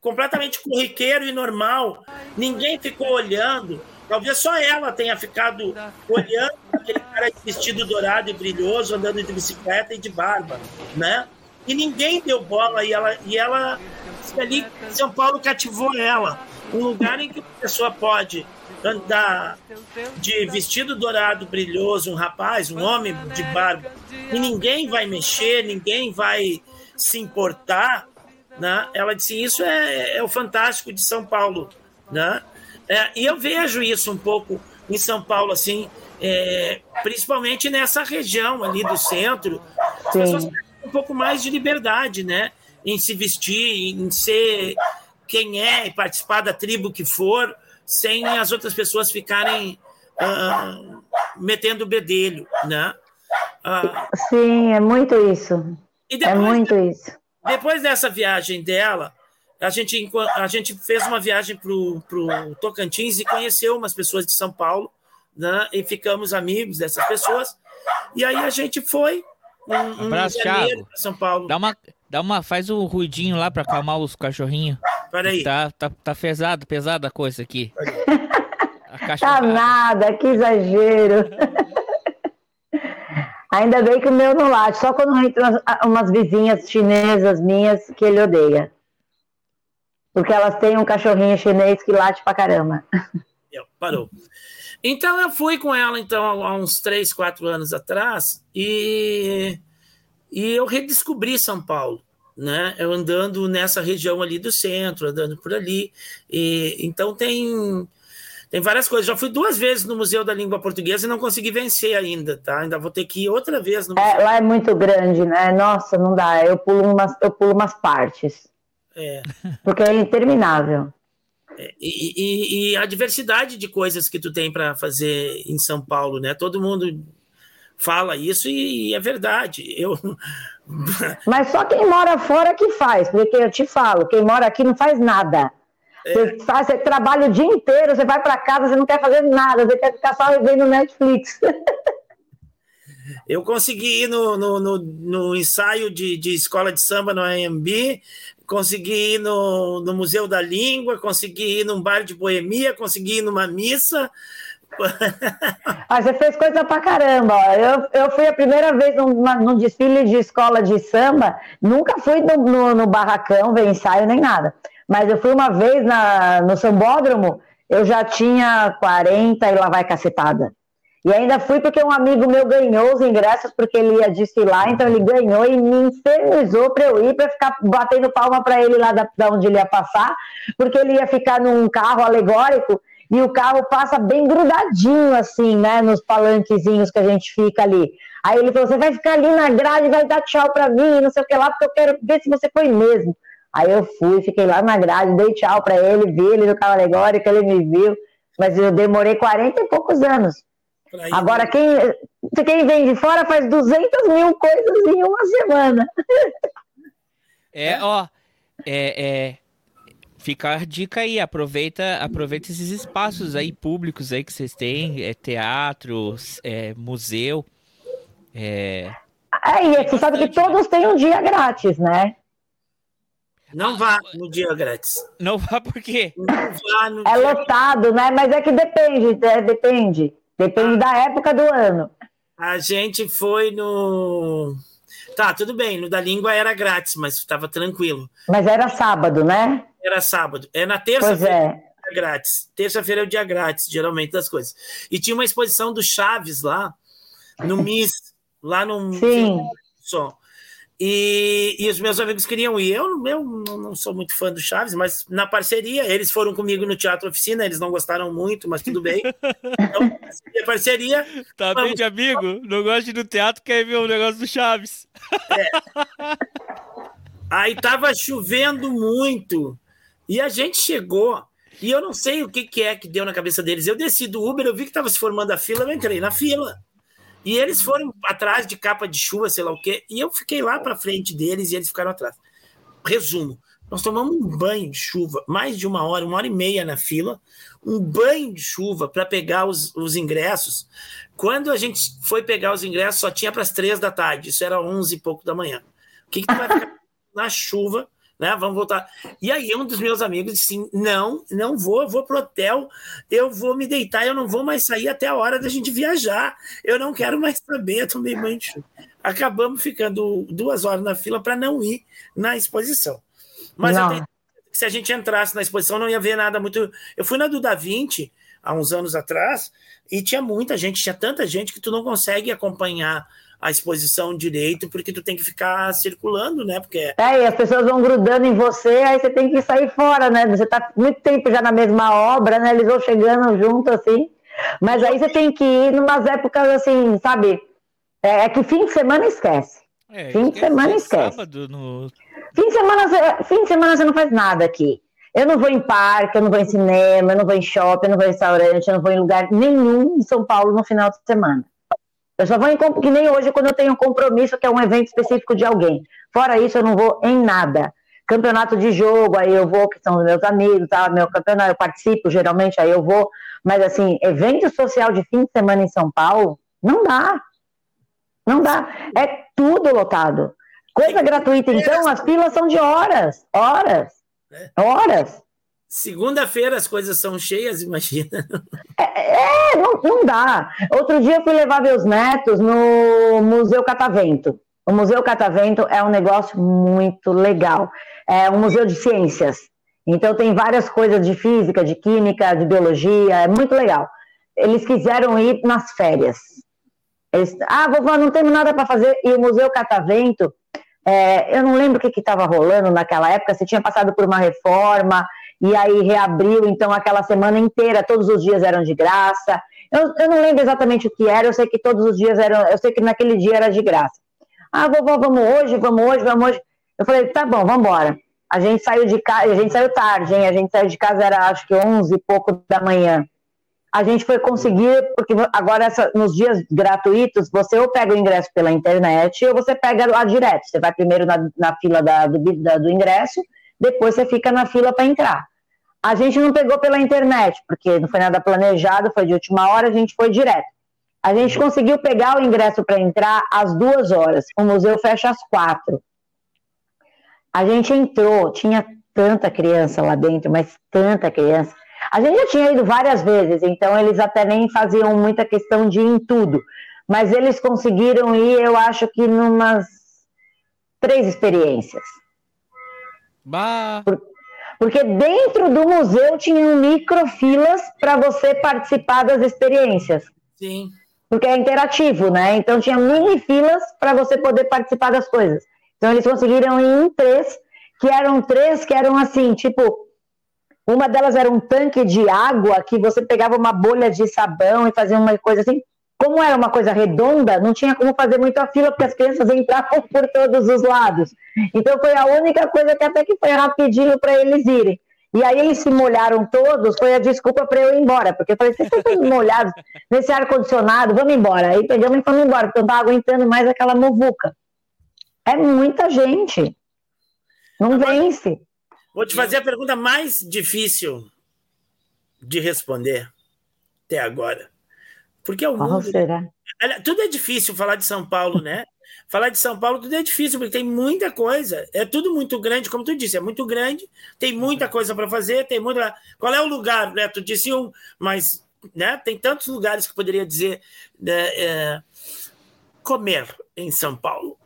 completamente corriqueiro e normal. Ninguém ficou olhando Talvez só ela tenha ficado olhando aquele cara vestido dourado e brilhoso, andando de bicicleta e de barba, né? E ninguém deu bola e ela, e ela ali, São Paulo cativou ela. Um lugar em que a pessoa pode andar de vestido dourado brilhoso, um rapaz, um homem de barba, e ninguém vai mexer, ninguém vai se importar, né? Ela disse: Isso é, é o fantástico de São Paulo, né? É, e eu vejo isso um pouco em São Paulo, assim, é, principalmente nessa região ali do centro. As pessoas têm um pouco mais de liberdade, né? Em se vestir, em ser quem é e participar da tribo que for, sem as outras pessoas ficarem uh, metendo bedelho, né? Uh, Sim, é muito isso. É depois, é muito isso. Depois dessa viagem dela, a gente, a gente fez uma viagem para o Tocantins e conheceu umas pessoas de São Paulo, né? E ficamos amigos dessas pessoas. E aí a gente foi um, um Abraço, Thiago. São Paulo. Dá uma, dá uma, faz um ruidinho lá para acalmar os cachorrinhos. Peraí. Tá, tá, tá pesado, pesada a coisa aqui. [laughs] tá nada, que exagero. [laughs] Ainda bem que o meu não late, só quando entra umas vizinhas chinesas minhas que ele odeia. Porque elas têm um cachorrinho chinês que late pra caramba. [laughs] Parou. Então eu fui com ela então há uns três, quatro anos atrás e, e eu redescobri São Paulo, né? Eu andando nessa região ali do centro, andando por ali. E, então tem tem várias coisas. Já fui duas vezes no Museu da Língua Portuguesa e não consegui vencer ainda, tá? Ainda vou ter que ir outra vez no é, Lá é muito grande, né? Nossa, não dá. Eu pulo umas, eu pulo umas partes. É. Porque é interminável. É, e, e, e, a diversidade de coisas que tu tem para fazer em São Paulo, né? Todo mundo fala isso e, e, é verdade. Eu [laughs] Mas só quem mora fora que faz, porque eu te falo, quem mora aqui não faz nada. É. Você, faz, você trabalha o dia inteiro, você vai para casa, você não quer fazer nada, você quer ficar só vendo Netflix. Eu consegui ir no, no, no, no ensaio de, de escola de samba no AMB, consegui ir no, no Museu da Língua, consegui ir num bar de boemia, consegui ir numa missa. [laughs] Ah, você fez coisa pra caramba. Eu, eu fui a primeira vez num, num desfile de escola de samba, nunca fui no, no, no, barracão ver ensaio nem nada. Mas eu fui uma vez na, no sambódromo, eu já tinha 40 e lá vai cacetada. E ainda fui porque um amigo meu ganhou os ingressos porque ele ia desfilar, então ele ganhou e me infernizou para eu ir, para ficar batendo palma para ele lá da, da onde ele ia passar, porque ele ia ficar num carro alegórico e o carro passa bem grudadinho, assim, né, nos palanquezinhos que a gente fica ali. Aí ele falou: você vai ficar ali na grade, vai dar tchau para mim, não sei o que lá, porque eu quero ver se você foi mesmo. Aí eu fui, fiquei lá na grade, dei tchau para ele, vi ele no carro alegórico, ele me viu, mas eu demorei 40 e poucos anos. Agora, quem, quem vem de fora faz 200 mil coisas em uma semana. É, ó, é, é, fica a dica aí, aproveita, aproveita esses espaços aí públicos aí que vocês têm, é, teatro, é, museu. É... É, e você sabe que todos têm um dia grátis, né? Não vá no dia grátis. Não vá por quê? Não vá no é dia... lotado, né? Mas é que depende, é, depende. Depende da época do ano. A gente foi no. Tá, tudo bem, no da língua era grátis, mas estava tranquilo. Mas era sábado, né? Era sábado. É na terça-feira. É. grátis. Terça-feira é o dia grátis, geralmente, das coisas. E tinha uma exposição do Chaves lá, no [laughs] MIS, lá no. Sim. Som. E, e os meus amigos queriam ir. Eu, eu não sou muito fã do Chaves, mas na parceria, eles foram comigo no Teatro Oficina, eles não gostaram muito, mas tudo bem. Então, [laughs] parceria. Tá bem de amigo? Não gosta de ir no teatro, quer ver o um negócio do Chaves. É. [laughs] Aí tava chovendo muito. E a gente chegou. E eu não sei o que, que é que deu na cabeça deles. Eu desci do Uber, eu vi que estava se formando a fila, eu entrei na fila. E eles foram atrás de capa de chuva, sei lá o quê, e eu fiquei lá para frente deles e eles ficaram atrás. Resumo: nós tomamos um banho de chuva, mais de uma hora, uma hora e meia na fila, um banho de chuva para pegar os, os ingressos. Quando a gente foi pegar os ingressos, só tinha para as três da tarde, isso era onze e pouco da manhã. O que, que tu vai ficar [laughs] na chuva né? Vamos voltar. E aí um dos meus amigos disse: assim, não, não vou, eu vou pro hotel, eu vou me deitar, eu não vou mais sair até a hora da gente viajar. Eu não quero mais saber, eu tomei de Acabamos ficando duas horas na fila para não ir na exposição. Mas tenho, se a gente entrasse na exposição, não ia ver nada muito. Eu fui na do Da Vinci há uns anos atrás e tinha muita gente, tinha tanta gente que tu não consegue acompanhar a exposição direito, porque tu tem que ficar circulando, né? Porque... É, e as pessoas vão grudando em você, aí você tem que sair fora, né? Você tá muito tempo já na mesma obra, né? Eles vão chegando junto, assim. Mas aí você tem que ir numas épocas assim, sabe? É, é que fim de semana esquece. É, fim de semana esquece. Sábado no... Fim de semana, fim de semana você não faz nada aqui. Eu não vou em parque, eu não vou em cinema, eu não vou em shopping, eu não vou em restaurante, eu não vou em lugar nenhum em São Paulo no final de semana. Eu só vou em que nem hoje quando eu tenho um compromisso que é um evento específico de alguém. Fora isso, eu não vou em nada. Campeonato de jogo, aí eu vou, que são os meus amigos, tá? Meu campeonato, eu participo, geralmente, aí eu vou. Mas assim, evento social de fim de semana em São Paulo, não dá. Não dá. É tudo lotado. Coisa gratuita, então, as filas são de horas. Horas. É. Horas. Segunda-feira as coisas são cheias, imagina. É, é não, não, dá. Outro dia eu fui levar meus netos no Museu Catavento. O Museu Catavento é um negócio muito legal. É um museu de ciências. Então tem várias coisas de física, de química, de biologia, é muito legal. Eles quiseram ir nas férias. Eles, ah, vovó, não temos nada para fazer. E o Museu Catavento, é, eu não lembro o que estava rolando naquela época, se tinha passado por uma reforma, e aí reabriu, então aquela semana inteira, todos os dias eram de graça. Eu, eu não lembro exatamente o que era, eu sei que todos os dias eram, eu sei que naquele dia era de graça. Ah, vovó, vamos hoje, vamos hoje, vamos hoje. Eu falei, tá bom, vamos embora. A gente saiu de casa, a gente saiu tarde, hein? A gente saiu de casa, era acho que 11 e pouco da manhã. A gente foi conseguir, porque agora essa, nos dias gratuitos, você ou pega o ingresso pela internet ou você pega lá direto. Você vai primeiro na, na fila da, do, da, do ingresso, depois você fica na fila para entrar. A gente não pegou pela internet, porque não foi nada planejado, foi de última hora, a gente foi direto. A gente conseguiu pegar o ingresso para entrar às duas horas. O museu fecha às quatro. A gente entrou, tinha tanta criança lá dentro, mas tanta criança. A gente já tinha ido várias vezes, então eles até nem faziam muita questão de ir em tudo. Mas eles conseguiram ir, eu acho que numas três experiências. Bah. Por, porque dentro do museu tinham microfilas para você participar das experiências. Sim porque é interativo, né? Então tinha mini filas para você poder participar das coisas. Então eles conseguiram ir em três, que eram três que eram assim, tipo, uma delas era um tanque de água que você pegava uma bolha de sabão e fazia uma coisa assim. Como era uma coisa redonda, não tinha como fazer muito a fila, porque as crianças entravam [laughs] por todos os lados. Então foi a única coisa que até que foi rapidinho para eles irem. E aí eles se molharam todos, foi a desculpa para eu ir embora, porque eu falei, vocês estão molhados nesse ar-condicionado, vamos embora. Aí pegamos e fomos embora, porque eu não estava aguentando mais aquela muvuca. É muita gente. Não Agora, vence. Vou te fazer a pergunta mais difícil de responder até agora. Porque o mundo. será? Tudo é difícil falar de São Paulo, né? Falar de São Paulo tudo é difícil, porque tem muita coisa. É tudo muito grande, como tu disse, é muito grande, tem muita coisa para fazer, tem muita. Qual é o lugar, né? Tu disse um, mas né? tem tantos lugares que poderia dizer né, é, comer em São Paulo.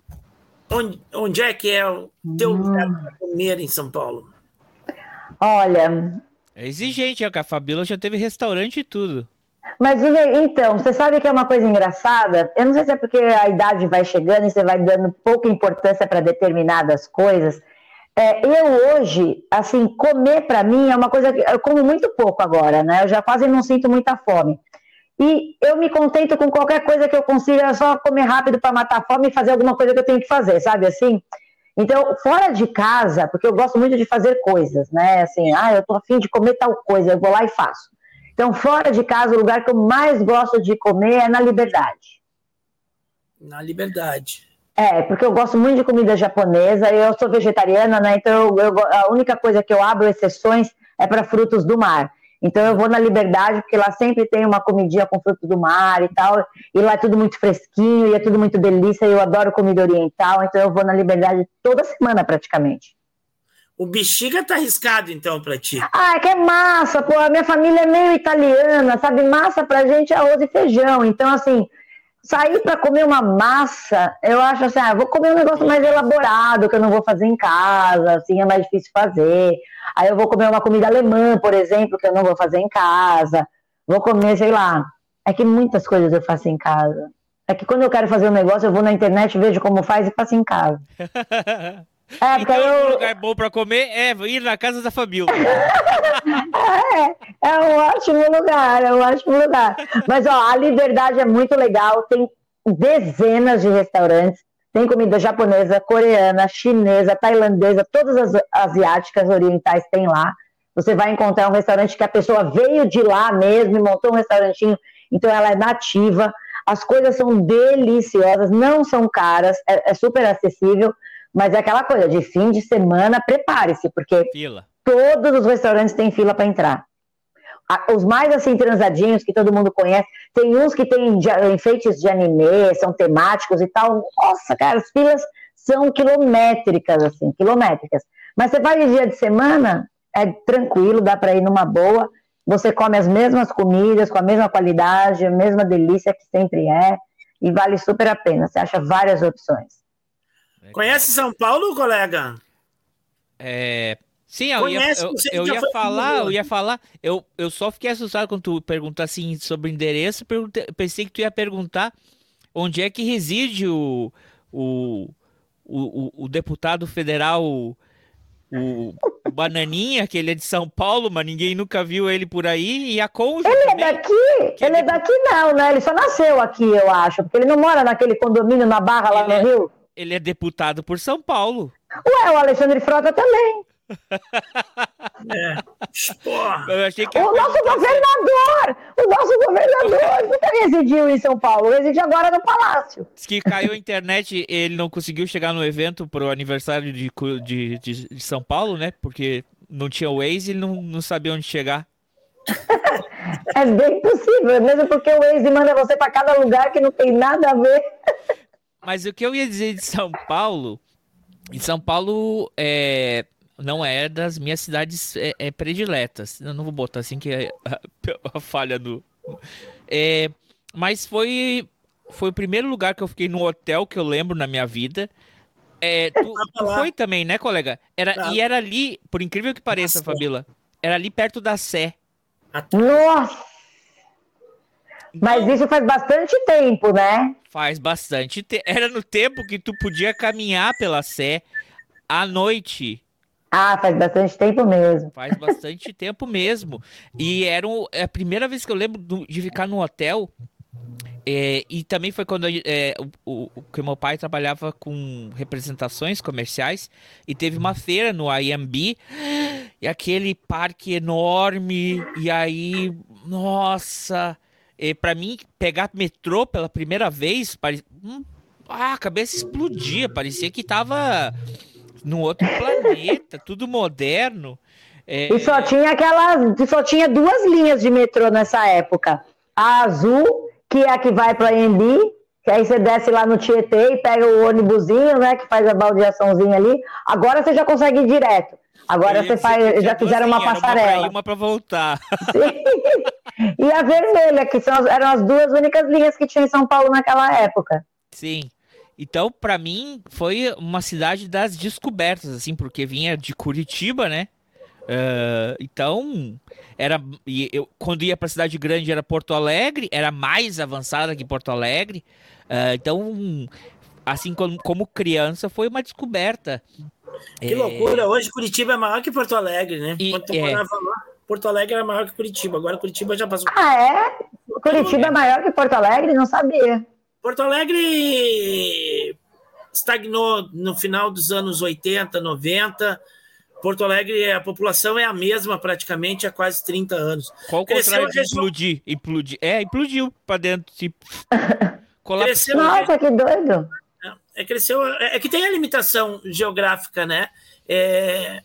Onde, onde é que é o teu hum. lugar para comer em São Paulo? Olha. É exigente, é a Fabíola já teve restaurante e tudo. Mas então, você sabe que é uma coisa engraçada? Eu não sei se é porque a idade vai chegando e você vai dando pouca importância para determinadas coisas. É, eu hoje, assim, comer para mim é uma coisa que eu como muito pouco agora, né? Eu já quase não sinto muita fome. E eu me contento com qualquer coisa que eu consiga só comer rápido para matar a fome e fazer alguma coisa que eu tenho que fazer, sabe assim? Então, fora de casa, porque eu gosto muito de fazer coisas, né? Assim, ah, eu tô afim de comer tal coisa, eu vou lá e faço. Então, fora de casa, o lugar que eu mais gosto de comer é na Liberdade. Na Liberdade. É, porque eu gosto muito de comida japonesa, eu sou vegetariana, né? Então, eu, a única coisa que eu abro exceções é para frutos do mar. Então, eu vou na Liberdade, porque lá sempre tem uma comidinha com frutos do mar e tal, e lá é tudo muito fresquinho, e é tudo muito delícia, e eu adoro comida oriental, então eu vou na Liberdade toda semana praticamente. O bexiga tá arriscado, então, pra ti. Ah, é que é massa, pô. A minha família é meio italiana, sabe? Massa pra gente é arroz e feijão. Então, assim, sair para comer uma massa, eu acho assim, ah, vou comer um negócio mais elaborado, que eu não vou fazer em casa, assim, é mais difícil fazer. Aí eu vou comer uma comida alemã, por exemplo, que eu não vou fazer em casa. Vou comer, sei lá. É que muitas coisas eu faço em casa. É que quando eu quero fazer um negócio, eu vou na internet, vejo como faz e faço em casa. [laughs] É, então, eu... um lugar bom para comer é ir na casa da família. [laughs] é, é um ótimo lugar, é um ótimo lugar. Mas, ó, a Liberdade é muito legal, tem dezenas de restaurantes, tem comida japonesa, coreana, chinesa, tailandesa, todas as asiáticas, orientais tem lá. Você vai encontrar um restaurante que a pessoa veio de lá mesmo e montou um restaurantinho, então ela é nativa. As coisas são deliciosas, não são caras, é, é super acessível. Mas é aquela coisa, de fim de semana, prepare-se, porque fila. todos os restaurantes têm fila para entrar. Os mais assim transadinhos que todo mundo conhece, tem uns que têm enfeites de anime, são temáticos e tal. Nossa, cara, as filas são quilométricas, assim, quilométricas. Mas você vai de dia de semana, é tranquilo, dá para ir numa boa. Você come as mesmas comidas, com a mesma qualidade, a mesma delícia que sempre é, e vale super a pena. Você acha várias opções. Conhece São Paulo, colega? É. Sim, eu Conhece, ia, eu, eu ia falar, eu ia falar, eu, eu só fiquei assustado quando tu perguntou assim sobre endereço, pensei que tu ia perguntar onde é que reside o, o, o, o deputado federal, o, o Bananinha, que ele é de São Paulo, mas ninguém nunca viu ele por aí, e a Conja Ele é também, é daqui? Ele é, é daqui não, né? Ele só nasceu aqui, eu acho, porque ele não mora naquele condomínio na Barra lá ele no é... Rio ele é deputado por São Paulo. Ué, o Alexandre Frota também. [laughs] É. Eu achei que o nosso governador! O nosso governador [laughs] nunca residiu em São Paulo, reside agora no Palácio. Diz que caiu a internet, ele não conseguiu chegar no evento pro aniversário de, de, de, de São Paulo, né? Porque não tinha Waze e ele não, não sabia onde chegar. [laughs] é bem possível, mesmo porque o Waze manda você para cada lugar que não tem nada a ver. Mas o que eu ia dizer de São Paulo, em São Paulo é, não é das minhas cidades é, é prediletas. Eu não vou botar assim que é a, [laughs] a falha do. É, mas foi foi o primeiro lugar que eu fiquei no hotel que eu lembro na minha vida. É, tu, tu foi também, né, colega? Era, tá. E era ali, por incrível que pareça, Nossa. Fabíola, era ali perto da Sé. Nossa! Mas isso faz bastante tempo, né? Faz bastante tempo. Era no tempo que tu podia caminhar pela Sé à noite. Ah, faz bastante tempo mesmo. Faz bastante [laughs] tempo mesmo. E era é a primeira vez que eu lembro de ficar no hotel é, e também foi quando é, o, o, que meu pai trabalhava com representações comerciais e teve uma feira no IMB e aquele parque enorme e aí, nossa, para mim pegar metrô pela primeira vez, pare... hum, ah, a cabeça explodia, parecia que tava num outro planeta, tudo moderno. É... E só tinha aquelas, só tinha duas linhas de metrô nessa época, a azul que é a que vai para AMB, que aí você desce lá no Tietê e pega o ônibusinho, né, que faz a baldeaçãozinha ali. Agora você já consegue ir direto. Agora você faz, já fizeram uma passarela. Uma, uma para voltar. [laughs] [laughs] e a vermelha, que são, eram as duas únicas linhas que tinha em São Paulo naquela época. Sim. Então, para mim, foi uma cidade das descobertas, assim, porque vinha de Curitiba, né? Uh, então, era eu, quando ia para cidade grande era Porto Alegre, era mais avançada que Porto Alegre. Uh, então, assim como, como, criança, foi uma descoberta. Que é... loucura! Hoje Curitiba é maior que Porto Alegre, né? E, Quando é... lá, Porto Alegre era maior que Curitiba. Agora Curitiba já passou. Ah, é? Curitiba é maior que Porto Alegre? Não sabia. Porto Alegre estagnou no final dos anos 80, 90 Porto Alegre, a população é a mesma praticamente há quase 30 anos. Qual o contrário de implodir? implodir? É, implodiu para dentro, tipo, [laughs] colapsou. Nossa, que doido! É, cresceu, é, é, que tem a limitação geográfica, né? É,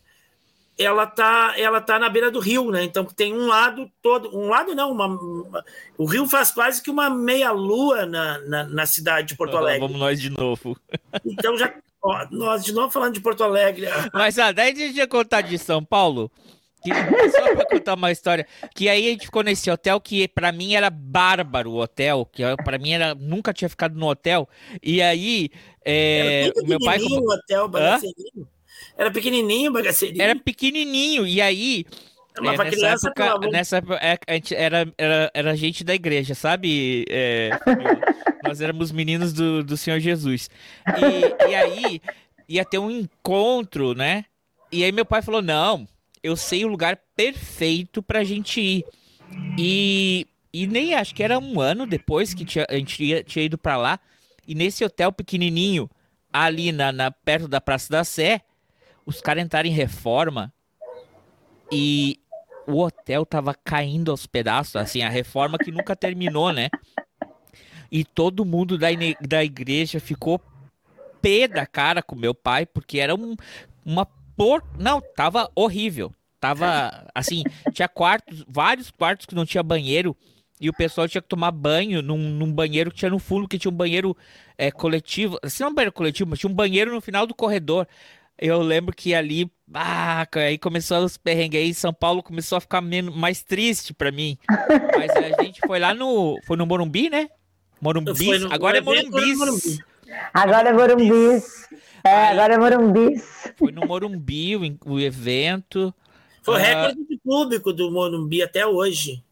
ela tá, ela tá na beira do rio, né? Então tem um lado todo, um lado não, uma, uma o rio faz quase que uma meia lua na, na, na cidade de Porto Alegre. Vamos nós de novo. Então já Ó, nós de novo falando de Porto Alegre. Mas ah, daí a gente ia contar de São Paulo. Que, só pra contar uma história. Que aí a gente ficou nesse hotel que para mim era bárbaro o hotel. Que para mim era. Nunca tinha ficado no hotel. E aí. É, o meu pai. Como... Hotel. Era pequenininho, bagaceirinho. Era pequenininho. E aí. É, nessa, criança, época, nessa época, é, a gente era, era, era gente da igreja, sabe? É, [laughs] nós éramos meninos do, do Senhor Jesus. E, e aí ia ter um encontro, né? E aí meu pai falou: não, eu sei o lugar perfeito pra gente ir. E, e nem acho que era um ano depois que tinha, a gente ia, tinha ido pra lá. E nesse hotel pequenininho, ali na, na perto da Praça da Sé, os caras entraram em reforma e o hotel tava caindo aos pedaços, assim, a reforma que nunca terminou, né? E todo mundo da, da igreja ficou pé da cara com meu pai, porque era um, uma por... Não, tava horrível. Tava, assim, tinha quartos, vários quartos que não tinha banheiro, e o pessoal tinha que tomar banho num, num banheiro que tinha no fundo, que tinha um banheiro é, coletivo. Assim, não um banheiro coletivo, mas tinha um banheiro no final do corredor. Eu lembro que ali, ah, aí começou os perrengues aí, São Paulo começou a ficar menos, mais triste para mim. Mas a gente foi lá no, foi no Morumbi, né? Morumbi, agora é Morumbi. Agora é Morumbi. É, agora é Morumbi. Foi no Morumbi o, o evento. Foi o uh, recorde de público do Morumbi até hoje.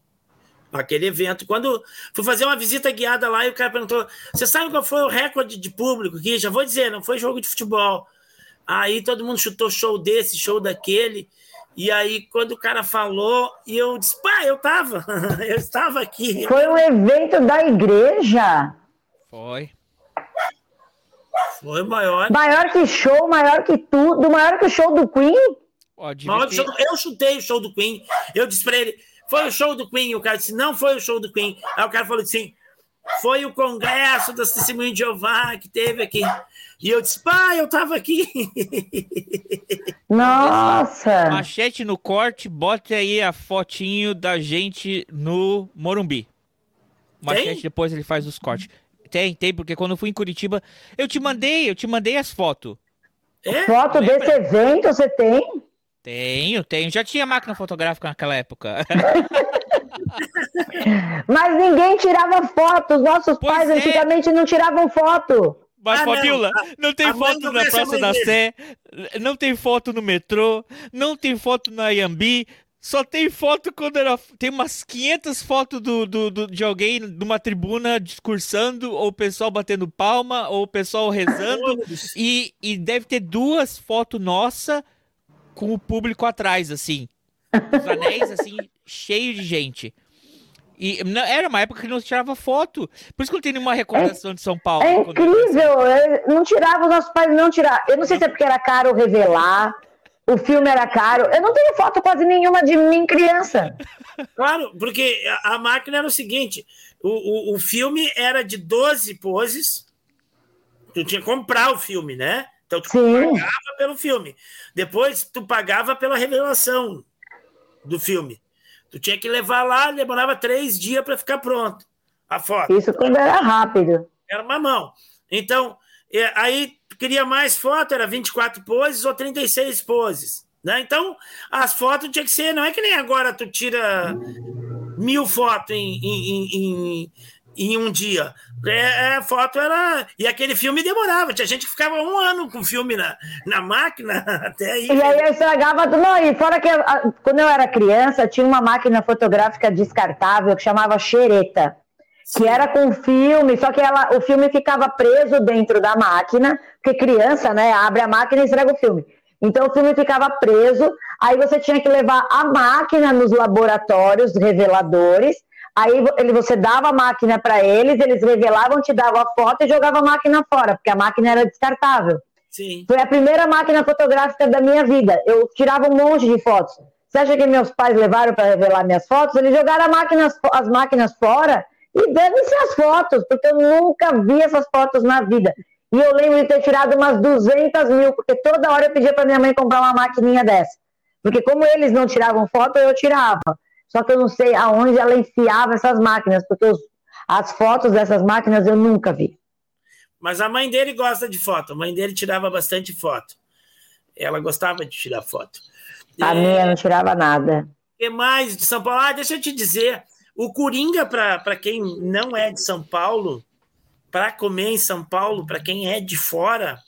Aquele evento. Quando fui fazer uma visita guiada lá e o cara perguntou: Você sabe qual foi o recorde de público aqui? Já vou dizer, não foi jogo de futebol. Aí todo mundo chutou show desse, show daquele. E aí, quando o cara falou, e eu disse, pá, eu tava, [laughs] eu estava aqui. Foi um evento da igreja? Foi. Foi maior. Maior que show, maior que tudo, maior que o show do Queen? ter... Eu chutei o show do Queen. Eu disse para ele, foi o show do Queen. O cara disse, não foi o show do Queen. Aí o cara falou assim, foi o congresso das testemunhas de Jeová que teve aqui. E eu disse, pai, eu tava aqui. Nossa! Machete no corte, bote aí a fotinho da gente no Morumbi. Machete, tem? depois ele faz os cortes. Tem, tem, porque quando eu fui em Curitiba, eu te mandei, eu te mandei as fotos. É? Foto desse evento você tem? Tenho, tenho. Já tinha máquina fotográfica naquela época. [laughs] Mas ninguém tirava foto. Os nossos pois pais é. antigamente não tiravam foto. Mas, ah, Fabiola, não, não tem foto na Praça da Sé, não tem foto no metrô, não tem foto na Iambi, só tem foto quando era. Tem umas 500 fotos do, do, do, de alguém numa tribuna discursando, ou o pessoal batendo palma, ou o pessoal rezando. e, e deve ter duas fotos nossa com o público atrás, assim. Os anéis, assim, [laughs] cheio de gente. E não, era uma época que não se tirava foto. Por isso que eu tenho uma recordação é, de São Paulo. É incrível. não tirava, os nossos pais não tiravam. Eu não sei se é porque era caro revelar. O filme era caro. Eu não tenho foto quase nenhuma de mim criança. [laughs] Claro, porque a, a máquina era o seguinte: o, o, o filme era de 12 poses. Tu tinha que comprar o filme, né? Então tu Sim. pagava pelo filme. Depois tu pagava pela revelação do filme. Tu tinha que levar lá, demorava três dias para ficar pronto a foto. Isso quando era rápido. Era uma mão. Então, é, aí tu queria mais foto, era 24 poses ou 36 poses. Né? Então, as fotos tinha que ser, não é que nem agora tu tira mil fotos em, em, em, em um dia. É, a foto era. E aquele filme demorava. Tinha gente que ficava um ano com o filme na, na máquina [laughs] até aí. E aí eu estragava tudo. Não, e fora que a, quando eu era criança, tinha uma máquina fotográfica descartável que chamava xereta. Que era com filme, só que ela, o filme ficava preso dentro da máquina, porque criança, né, abre a máquina e estraga o filme. Então o filme ficava preso, aí você tinha que levar a máquina nos laboratórios reveladores, Aí ele, você dava a máquina para eles, eles revelavam, te davam a foto e jogavam a máquina fora, porque a máquina era descartável. Sim. Foi a primeira máquina fotográfica da minha vida. Eu tirava um monte de fotos. Você acha que meus pais levaram para revelar minhas fotos? Eles jogaram máquina, as máquinas fora e devem-se as fotos, porque eu nunca vi essas fotos na vida. E eu lembro de ter tirado umas 200 mil, porque toda hora eu pedia para minha mãe comprar uma maquininha dessa. Porque como eles não tiravam foto, eu tirava. Só que eu não sei aonde ela enfiava essas máquinas, porque os, as fotos dessas máquinas eu nunca vi. Mas a mãe dele gosta de foto. A mãe dele tirava bastante foto. Ela gostava de tirar foto. A é... minha não tirava nada. O que mais de São Paulo? Ah, deixa eu te dizer. O Coringa, para quem não é de São Paulo, para comer em São Paulo, para quem é de fora,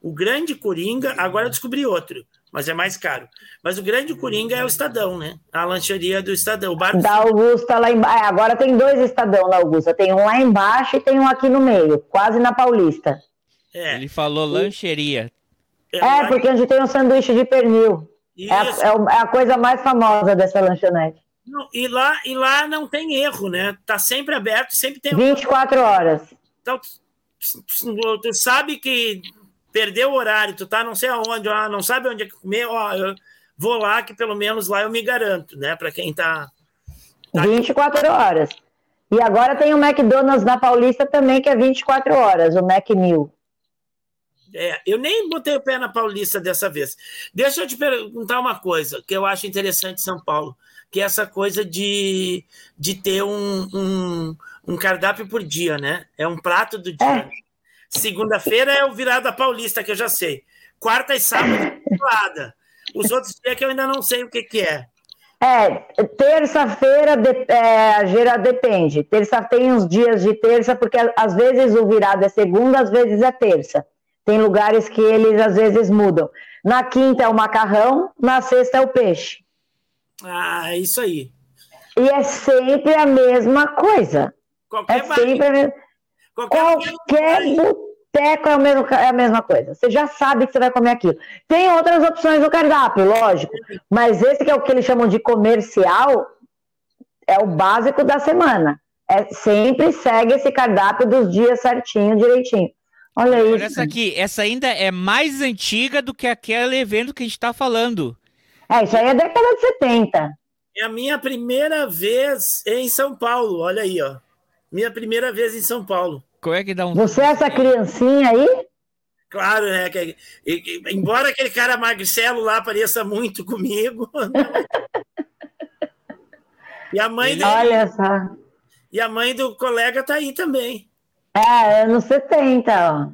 o grande Coringa, agora eu descobri outro mas é mais caro. Mas o grande Coringa é o Estadão, né? A lancheria do Estadão. O bar... Da Augusta lá embaixo. É, agora tem dois Estadão na Augusta. Tem um lá embaixo e tem um aqui no meio, quase na Paulista. É. Ele falou lancheria. É, é porque onde tem um sanduíche de pernil. É a, é, a, coisa mais famosa dessa lanchonete. Não, e, lá, e lá não tem erro, né? Tá sempre aberto, sempre tem. 24 horas. Então, tu sabe que perdeu o horário, tu tá não sei aonde, ó, não sabe onde é comer, ó, eu vou lá que pelo menos lá eu me garanto, né? Para quem tá, tá 24 horas. E agora tem o McDonald's na Paulista também, que é 24 horas, o Mac Mil. É, eu nem botei o pé na Paulista dessa vez. Deixa eu te perguntar uma coisa que eu acho interessante em São Paulo, que é essa coisa de, de ter um, um, um cardápio por dia, né? É um prato do dia. É. Segunda-feira é o virada paulista, que eu já sei. Quarta e sábado é pelada. Os outros dias que eu ainda não sei o que, que é. É, terça-feira é, geral, depende. Terça tem uns dias de terça, porque às vezes o virado é segunda, às vezes é terça. Tem lugares que eles às vezes mudam. Na quinta é o macarrão, na sexta é o peixe. Ah, é isso aí. E é sempre a mesma coisa. Qualquer é sempre a mesma... Qualquer, Qualquer boteco é, o mesmo, é a mesma coisa. Você já sabe que você vai comer aquilo. Tem outras opções no cardápio, lógico. Mas esse que é o que eles chamam de comercial, é o básico da semana. É, sempre segue esse cardápio dos dias certinho, direitinho. Olha isso. Olha essa aqui, essa ainda é mais antiga do que aquele evento que a gente está falando. É, isso aí é década de 70. É a minha primeira vez em São Paulo, olha aí, ó. Minha primeira vez em São Paulo. Como é que dá um. Você é essa criancinha aí? Claro, né? Que, embora aquele cara Marcelo lá pareça muito comigo. [laughs] e a mãe do, Olha só. E a mãe do colega tá aí também. É, anos 70, ó.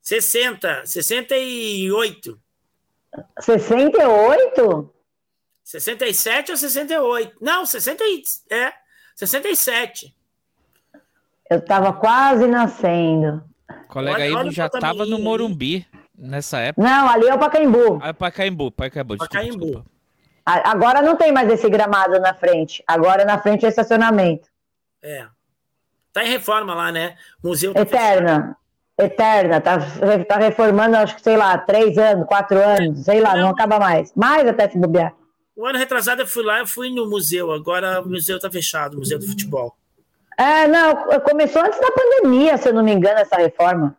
60, 68. 68? 67 ou 68? Não, 60, é, 67. Eu estava quase nascendo. O colega Ivo já estava no Morumbi nessa época. Não, ali é o Pacaembu. Ah, Pacaembu, Pacaembu, desculpa, Pacaembu. Desculpa. Agora não tem mais esse gramado na frente. Agora na frente é estacionamento. É. Tá em reforma lá, né? Museu tá Eterna. Fechado. Eterna. Tá, tá reformando, acho que, sei lá, três anos, quatro anos, sei lá, não, não acaba mais. Mais até se bobear. O ano retrasado eu fui lá, eu fui no museu. Agora o museu tá fechado, o Museu do Futebol. É, não, começou antes da pandemia, se eu não me engano, essa reforma.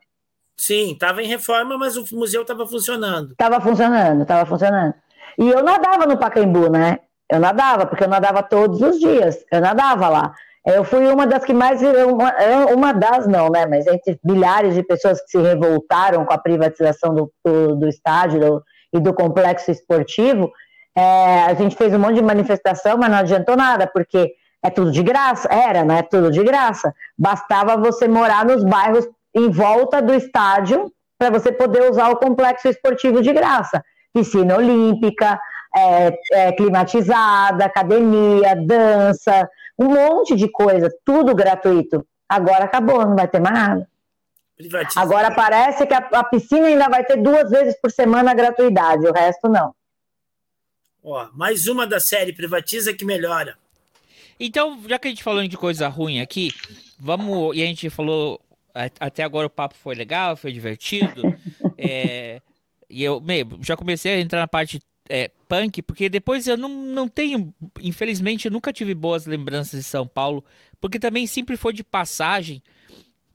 Sim, estava em reforma, mas o museu estava funcionando. Estava funcionando, estava funcionando. E eu nadava no Pacaembu, né? Eu nadava, porque eu nadava todos os dias. Eu nadava lá. Eu fui uma das que mais. Uma, uma das, não, né? Mas entre milhares de pessoas que se revoltaram com a privatização do, do, do estádio do, e do complexo esportivo. É, a gente fez um monte de manifestação, mas não adiantou nada, porque é tudo de graça. Era, né? Tudo de graça. Bastava você morar nos bairros em volta do estádio para você poder usar o complexo esportivo de graça. Piscina olímpica, é, é, climatizada, academia, dança, um monte de coisa, tudo gratuito. Agora acabou, não vai ter mais nada. Agora parece que a, a, piscina ainda vai ter duas vezes por semana a gratuidade, o resto não. Ó, mais uma da série Privatiza que melhora. Então, já que a gente falou de coisa ruim aqui, vamos. E a gente falou. Até agora o papo foi legal, foi divertido. [laughs] é, e eu já comecei a entrar na parte é, punk, porque depois eu não, não tenho. Infelizmente, eu nunca tive boas lembranças de São Paulo, porque também sempre foi de passagem.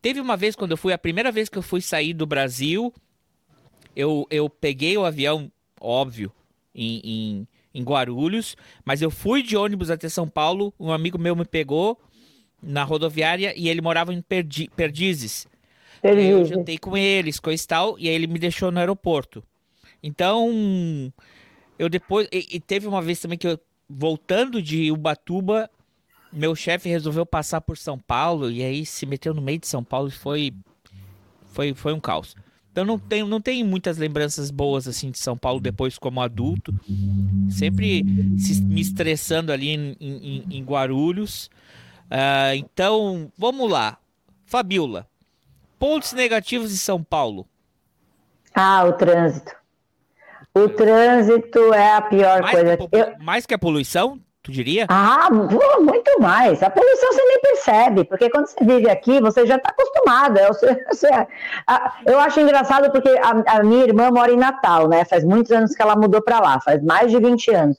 Teve uma vez quando eu fui, a primeira vez que eu fui sair do Brasil, eu, eu peguei o avião, óbvio, em, em em Guarulhos, mas eu fui de ônibus até São Paulo. Um amigo meu me pegou na rodoviária e ele morava em Perdi Perdizes. Perdizes. Eu jantei com eles, coisa e tal, e aí ele me deixou no aeroporto. Então, eu depois. E, e teve uma vez também que eu, voltando de Ubatuba, meu chefe resolveu passar por São Paulo e aí se meteu no meio de São Paulo e foi. Foi, foi um caos. Então não tenho, não tenho muitas lembranças boas assim de São Paulo depois como adulto. Sempre se, me estressando ali em, em, em Guarulhos. Uh, então, vamos lá. Fabiola, pontos negativos de São Paulo. Ah, o trânsito. O trânsito é a pior mais coisa. Que, eu... Mais que a poluição? Tu diria? Ah, muito mais. A poluição você nem percebe, porque quando você vive aqui, você já está acostumada. Eu, [laughs] eu acho engraçado porque a, a, minha irmã mora em Natal, né? Faz muitos anos que ela mudou para lá, faz mais de 20 anos.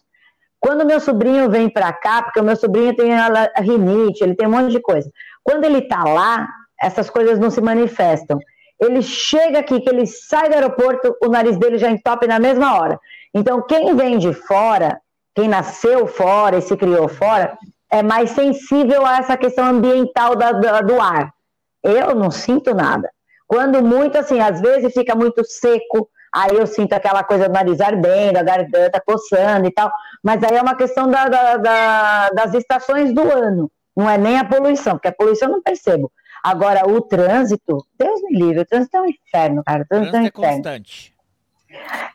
Quando meu sobrinho vem para cá, porque o meu sobrinho tem a, a rinite, ele tem um monte de coisa. Quando ele está lá, essas coisas não se manifestam. Ele chega aqui, que ele sai do aeroporto, o nariz dele já entope na mesma hora. Então, quem vem de fora quem nasceu fora e se criou fora, é mais sensível a essa questão ambiental da, da, do ar. Eu não sinto nada. Quando muito, assim, às vezes fica muito seco, aí eu sinto aquela coisa do nariz ardendo, a garganta coçando e tal, mas aí é uma questão da, da, das estações do ano, não é nem a poluição, porque a poluição eu não percebo. Agora, o trânsito, Deus me livre, o trânsito é um inferno, cara. O trânsito, o trânsito é, um é constante.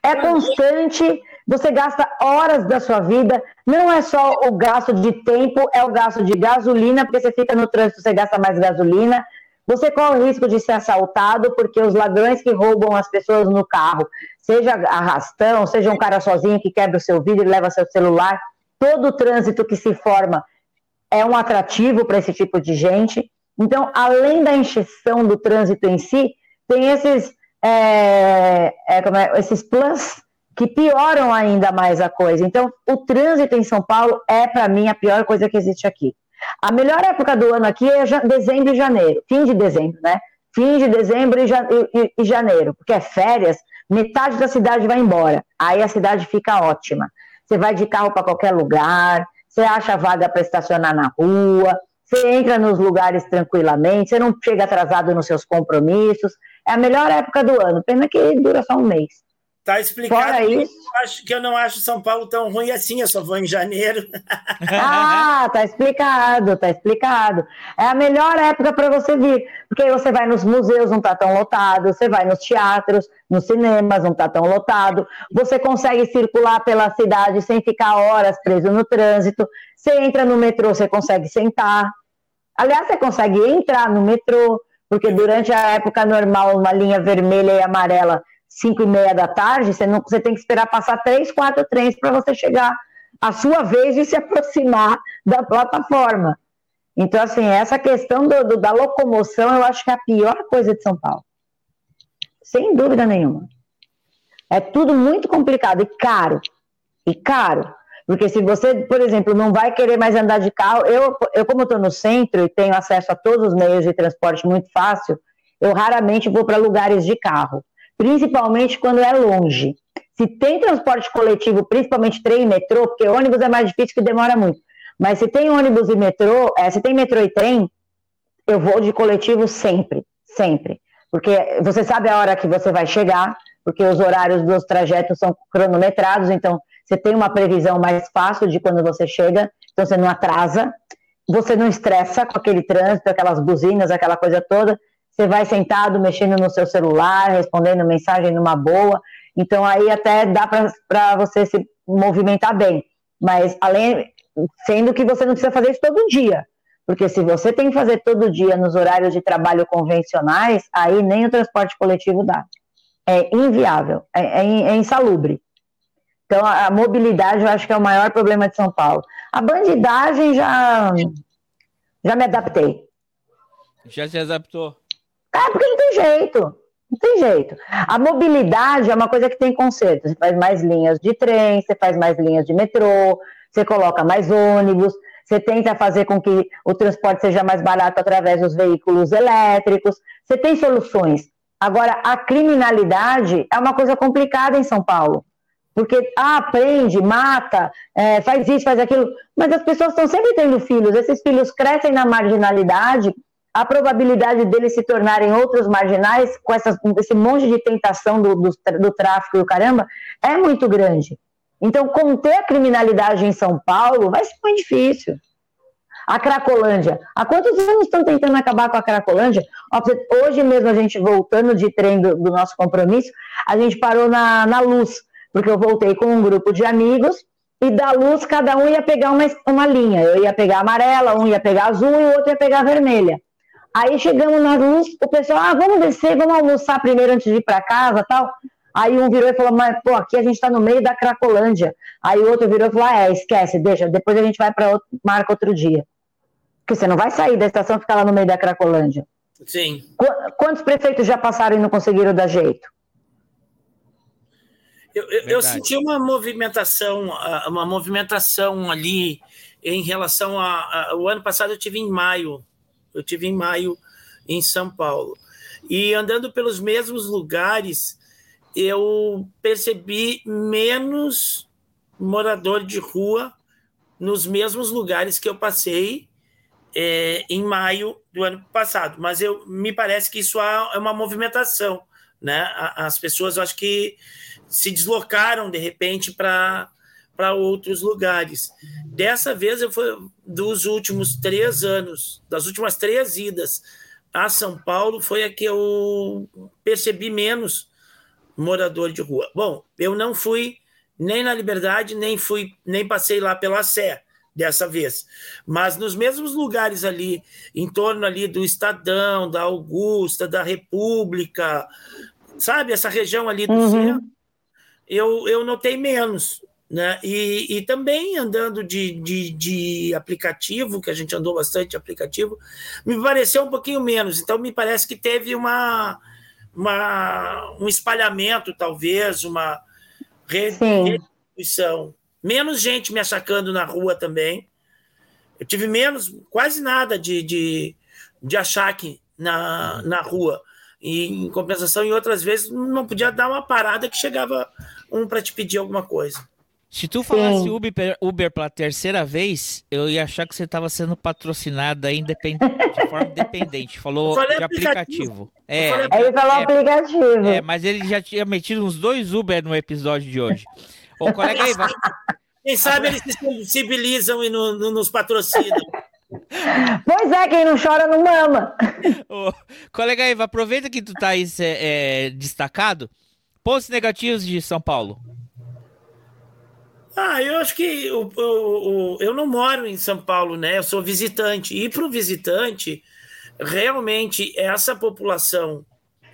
É constante, você gasta horas da sua vida, não é só o gasto de tempo, é o gasto de gasolina, porque você fica no trânsito, você gasta mais gasolina. Você corre o risco de ser assaltado, porque os ladrões que roubam as pessoas no carro, seja arrastão, seja um cara sozinho que quebra o seu vidro e leva seu celular, todo o trânsito que se forma é um atrativo para esse tipo de gente. Então, além da encheção do trânsito em si, tem esses, é, é, é, esses plus que pioram ainda mais a coisa. Então, o trânsito em São Paulo é, para mim, a pior coisa que existe aqui. A melhor época do ano aqui é dezembro e janeiro, fim de dezembro, né? Fim de dezembro e, janeiro, porque é férias, metade da cidade vai embora. Aí a cidade fica ótima. você vai de carro para qualquer lugar, você acha vaga para estacionar na rua, você entra nos lugares tranquilamente, você não chega atrasado nos seus compromissos. É a melhor época do ano, pena que dura só um mês. Tá explicado. Fora isso, eu acho que eu não acho São Paulo tão ruim assim, eu só vou em janeiro. ah, tá explicado, tá explicado. É a melhor época para você vir, porque aí você vai nos museus, não tá tão lotado, você vai nos teatros, nos cinemas, não tá tão lotado, você consegue circular pela cidade sem ficar horas preso no trânsito, você entra no metrô, você consegue sentar. Aliás, você consegue entrar no metrô, porque durante a época normal, uma linha vermelha e amarela 5 e meia da tarde, você, não, você tem que esperar passar três, quatro trens para você chegar a sua vez de se [laughs] aproximar da plataforma. Então, assim, essa questão do, do, da locomoção, eu acho que é a pior coisa de São Paulo. Sem dúvida nenhuma. É tudo muito complicado e caro. E caro. Porque se você, por exemplo, não vai querer mais andar de carro, eu, eu como estou no centro e tenho acesso a todos os meios de transporte muito fácil, eu raramente vou para lugares de carro principalmente quando é longe. Se tem transporte coletivo, principalmente trem e metrô, porque ônibus é mais difícil que demora muito. Mas se tem ônibus e metrô, é, se tem metrô e trem, eu vou de coletivo sempre, sempre. Porque você sabe a hora que você vai chegar, porque os horários dos trajetos são cronometrados, então você tem uma previsão mais fácil de quando você chega, então você não atrasa, você não estressa com aquele trânsito, aquelas buzinas, aquela coisa toda, você vai sentado mexendo no seu celular, respondendo mensagem numa boa. Então aí até dá para você se movimentar bem. Mas além, sendo que você não precisa fazer isso todo dia. Porque se você tem que fazer todo dia nos horários de trabalho convencionais, aí nem o transporte coletivo dá. É inviável, é, é, é insalubre. Então, a, a, mobilidade eu acho que é o maior problema de São Paulo. A bandidagem já, já me adaptei. Já se adaptou? É, porque não tem jeito. Não tem jeito. A mobilidade é uma coisa que tem conserto. Você faz mais linhas de trem, você faz mais linhas de metrô, você coloca mais ônibus, você tenta fazer com que o transporte seja mais barato através dos veículos elétricos. Você tem soluções. Agora, a criminalidade é uma coisa complicada em São Paulo. Porque, ah, prende, mata, é, faz isso, faz aquilo. Mas as pessoas estão sempre tendo filhos. Esses filhos crescem na marginalidade a probabilidade deles se tornarem outros marginais, com essas, esse monte de tentação do, do, do tráfico e o caramba, é muito grande. Então, conter a criminalidade em São Paulo vai ser muito difícil. A Cracolândia. Há quantos anos estão tentando acabar com a Cracolândia? Hoje mesmo, a gente voltando de trem do, do nosso compromisso, a gente parou na, na luz, porque eu voltei com um grupo de amigos e da luz cada um ia pegar uma, uma linha. Eu ia pegar amarela, um ia pegar azul e o outro ia pegar vermelha. Aí chegamos na luz, o pessoal, ah, vamos descer, vamos almoçar primeiro antes de ir para casa tal. Aí um virou e falou, mas pô, aqui a gente está no meio da Cracolândia. Aí o outro virou e falou, ah, é, esquece, deixa, depois a gente vai para outro, marca outro dia. Porque você não vai sair da estação e ficar lá no meio da Cracolândia. Sim. Qu quantos prefeitos já passaram e não conseguiram dar jeito? Eu, eu, eu, senti uma movimentação, uma movimentação ali em relação a, a, o ano passado eu tive em maio eu tive em maio em São Paulo. E andando pelos mesmos lugares, eu percebi menos morador de rua nos mesmos lugares que eu passei é, em maio do ano passado. Mas eu me parece que isso é uma movimentação, né? As pessoas, eu acho que se deslocaram de repente para para outros lugares. Dessa vez eu fui dos últimos três anos, das últimas três idas a São Paulo, foi a que eu percebi menos morador de rua. Bom, eu não fui nem na Liberdade, nem fui, nem passei lá pela Sé dessa vez. Mas nos mesmos lugares ali, em torno ali do Estadão, da Augusta, da República, sabe, essa região ali do uhum. centro, eu, eu notei menos. Né? E, e também andando de, de, de, aplicativo, que a gente andou bastante de aplicativo, me pareceu um pouquinho menos. Então, me parece que teve uma, uma um espalhamento, talvez, uma redistribuição. Menos gente me achacando na rua também. Eu tive menos, quase nada de, de, de achaque na, na rua. E, em compensação, em outras vezes, não podia dar uma parada que chegava um para te pedir alguma coisa. Se tu falasse Uber, Uber pela terceira vez, eu ia achar que você estava sendo patrocinada independente, de forma [laughs] independente. Falou de aplicativo. É, ele falou é, aplicativo. É, mas ele já tinha metido uns dois Uber no episódio de hoje. Ô, colega aí, vai. Quem sabe eles se sensibilizam e no, no, nos patrocinam. [laughs] Pois é, quem não chora não mama. Ô, colega Eva, aproveita que tu tá aí é, destacado. Pontos negativos de São Paulo. Ah, eu acho que o, o, eu não moro em São Paulo, né? Eu sou visitante. E para o visitante, realmente, essa população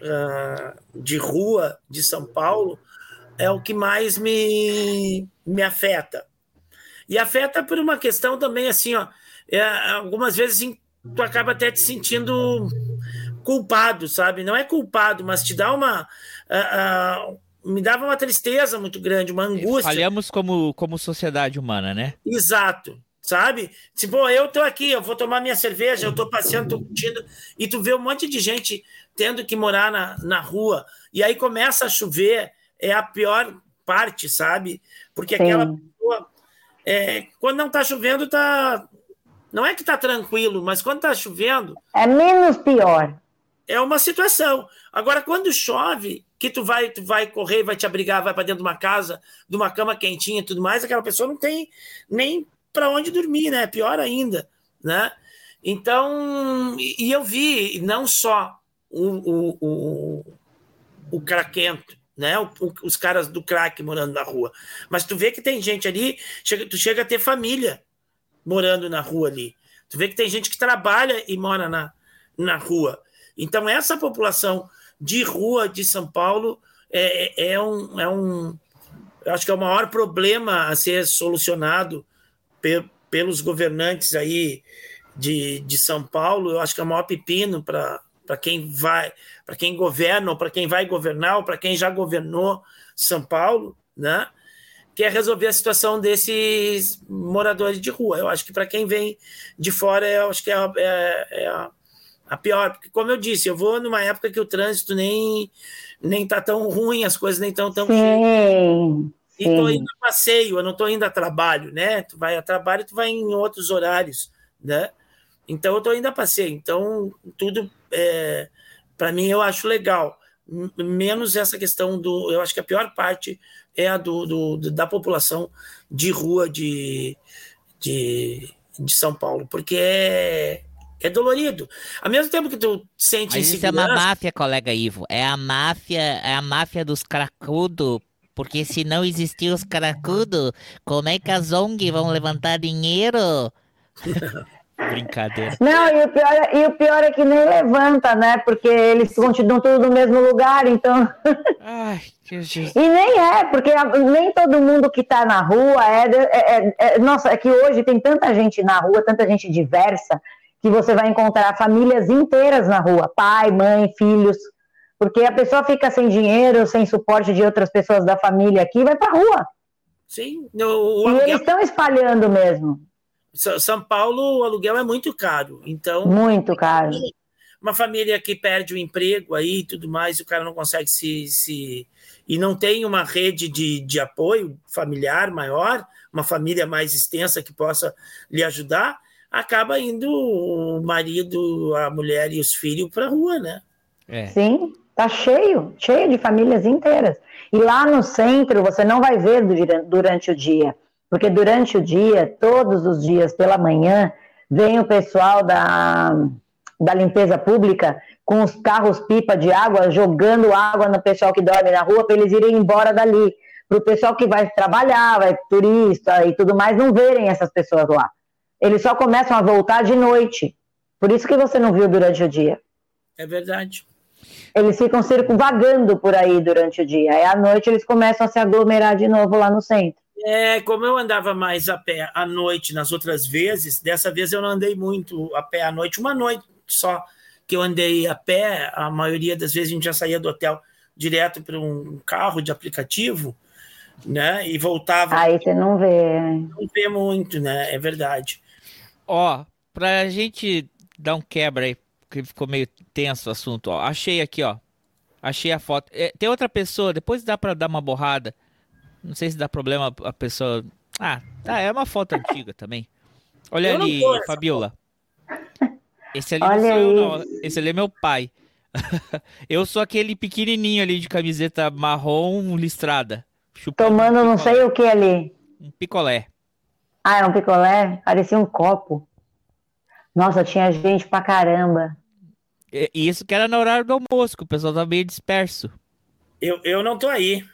uh, de rua de São Paulo é o que mais me, me afeta. E afeta por uma questão também, assim, ó, é, algumas vezes tu acaba até te sentindo culpado, sabe? Não é culpado, mas te dá uma. Uh, uh, me dava uma tristeza muito grande, uma angústia. Falhamos como, como sociedade humana, né? Exato. Sabe? Tipo, eu tô aqui, eu vou tomar minha cerveja, eu tô passeando, tô curtindo, e tu vê um monte de gente tendo que morar na, na rua, e aí começa a chover, é a pior parte, sabe? Porque Sim. aquela pessoa, é, quando não tá chovendo, tá. Não é que tá tranquilo, mas quando tá chovendo. É menos pior. É uma situação. Agora, quando chove, que tu vai, tu vai correr, vai te abrigar, vai para dentro de uma casa, de uma cama quentinha e tudo mais, aquela pessoa não tem nem para onde dormir, né? Pior ainda, né? Então, e eu vi não só o, o, o, o craquento, né? O, os caras do crack morando na rua, mas tu vê que tem gente ali, chega, tu chega a ter família morando na rua ali. Tu vê que tem gente que trabalha e mora na, na rua. Então, essa população de rua de São Paulo é, é, é um, é um. Acho que é o maior problema a ser solucionado pe, pelos governantes aí de, de São Paulo. Eu acho que é o maior pepino para quem vai, para quem governa, ou para quem vai governar, ou para quem já governou São Paulo, né? que é resolver a situação desses moradores de rua. Eu acho que para quem vem de fora, eu acho que é, é, é, a pior, porque como eu disse, eu vou numa época que o trânsito nem nem tá tão ruim, as coisas nem tão tão sim, E tô indo a passeio, eu não tô indo a trabalho, né? Tu vai a trabalho, tu vai em outros horários, né? Então eu tô indo a passeio. Então tudo é, para mim eu acho legal. Menos essa questão do, eu acho que a pior parte é a do, do da população de rua de, de, de São Paulo, porque é é dolorido. Ao mesmo tempo que tu sente Mas isso é uma máfia, colega Ivo. É a máfia, é a máfia dos cracudos. Porque se não existir os cracudos, como é que as ONG vão levantar dinheiro? [laughs] Brincadeira. Não, e o, pior, é, e o pior é que nem levanta, né? Porque eles continuam tudo no mesmo lugar, então. [laughs] Ai, que E nem é, porque nem todo mundo que tá na rua é, é, é, é. Nossa, é que hoje tem tanta gente na rua, tanta gente diversa, que você vai encontrar famílias inteiras na rua, pai, mãe, filhos, porque a pessoa fica sem dinheiro, sem suporte de outras pessoas da família aqui, vai para a rua. Sim, o, o e eles estão espalhando mesmo. São Paulo, o aluguel é muito caro, então muito caro. Uma família que perde o emprego aí, e tudo mais, o cara não consegue se, se e não tem uma rede de, de apoio familiar maior, uma família mais extensa que possa lhe ajudar acaba indo o marido, a mulher e os filhos para a rua, né? É. Sim, tá cheio, cheio de famílias inteiras. E lá no centro você não vai ver durante o dia, porque durante o dia, todos os dias pela manhã, vem o pessoal da, da limpeza pública com os carros pipa de água, jogando água no pessoal que dorme na rua para eles irem embora dali. Para o pessoal que vai trabalhar, vai turista e tudo mais, não verem essas pessoas lá. Eles só começam a voltar de noite. Por isso que você não viu durante o dia. É verdade. Eles ficam circunvagando por aí durante o dia. Aí à noite eles começam a se aglomerar de novo lá no centro. É, como eu andava mais a pé à noite nas outras vezes, dessa vez eu não andei muito a pé à noite, uma noite só que eu andei a pé, a maioria das vezes a gente já saía do hotel direto para um carro de aplicativo, né? E voltava. Aí você não vê. Não vê muito, né? É verdade. Ó, pra gente dar um quebra aí, porque ficou meio tenso o assunto, ó. Achei aqui, ó. Achei a foto. É, tem outra pessoa, depois dá pra dar uma borrada. Não sei se dá problema a pessoa. Ah, tá, é uma foto antiga também. Olha ali, Fabiola. Esse ali Olha não sou eu, não. Esse ali é meu pai. [laughs] eu sou aquele pequenininho ali de camiseta marrom listrada. Tomando não sei o que ali. Um picolé. Ah, é um picolé? Parecia um copo. Nossa, tinha gente pra caramba. E e isso que era no horário do almoço, que o pessoal tava meio disperso. Eu, eu não tô aí.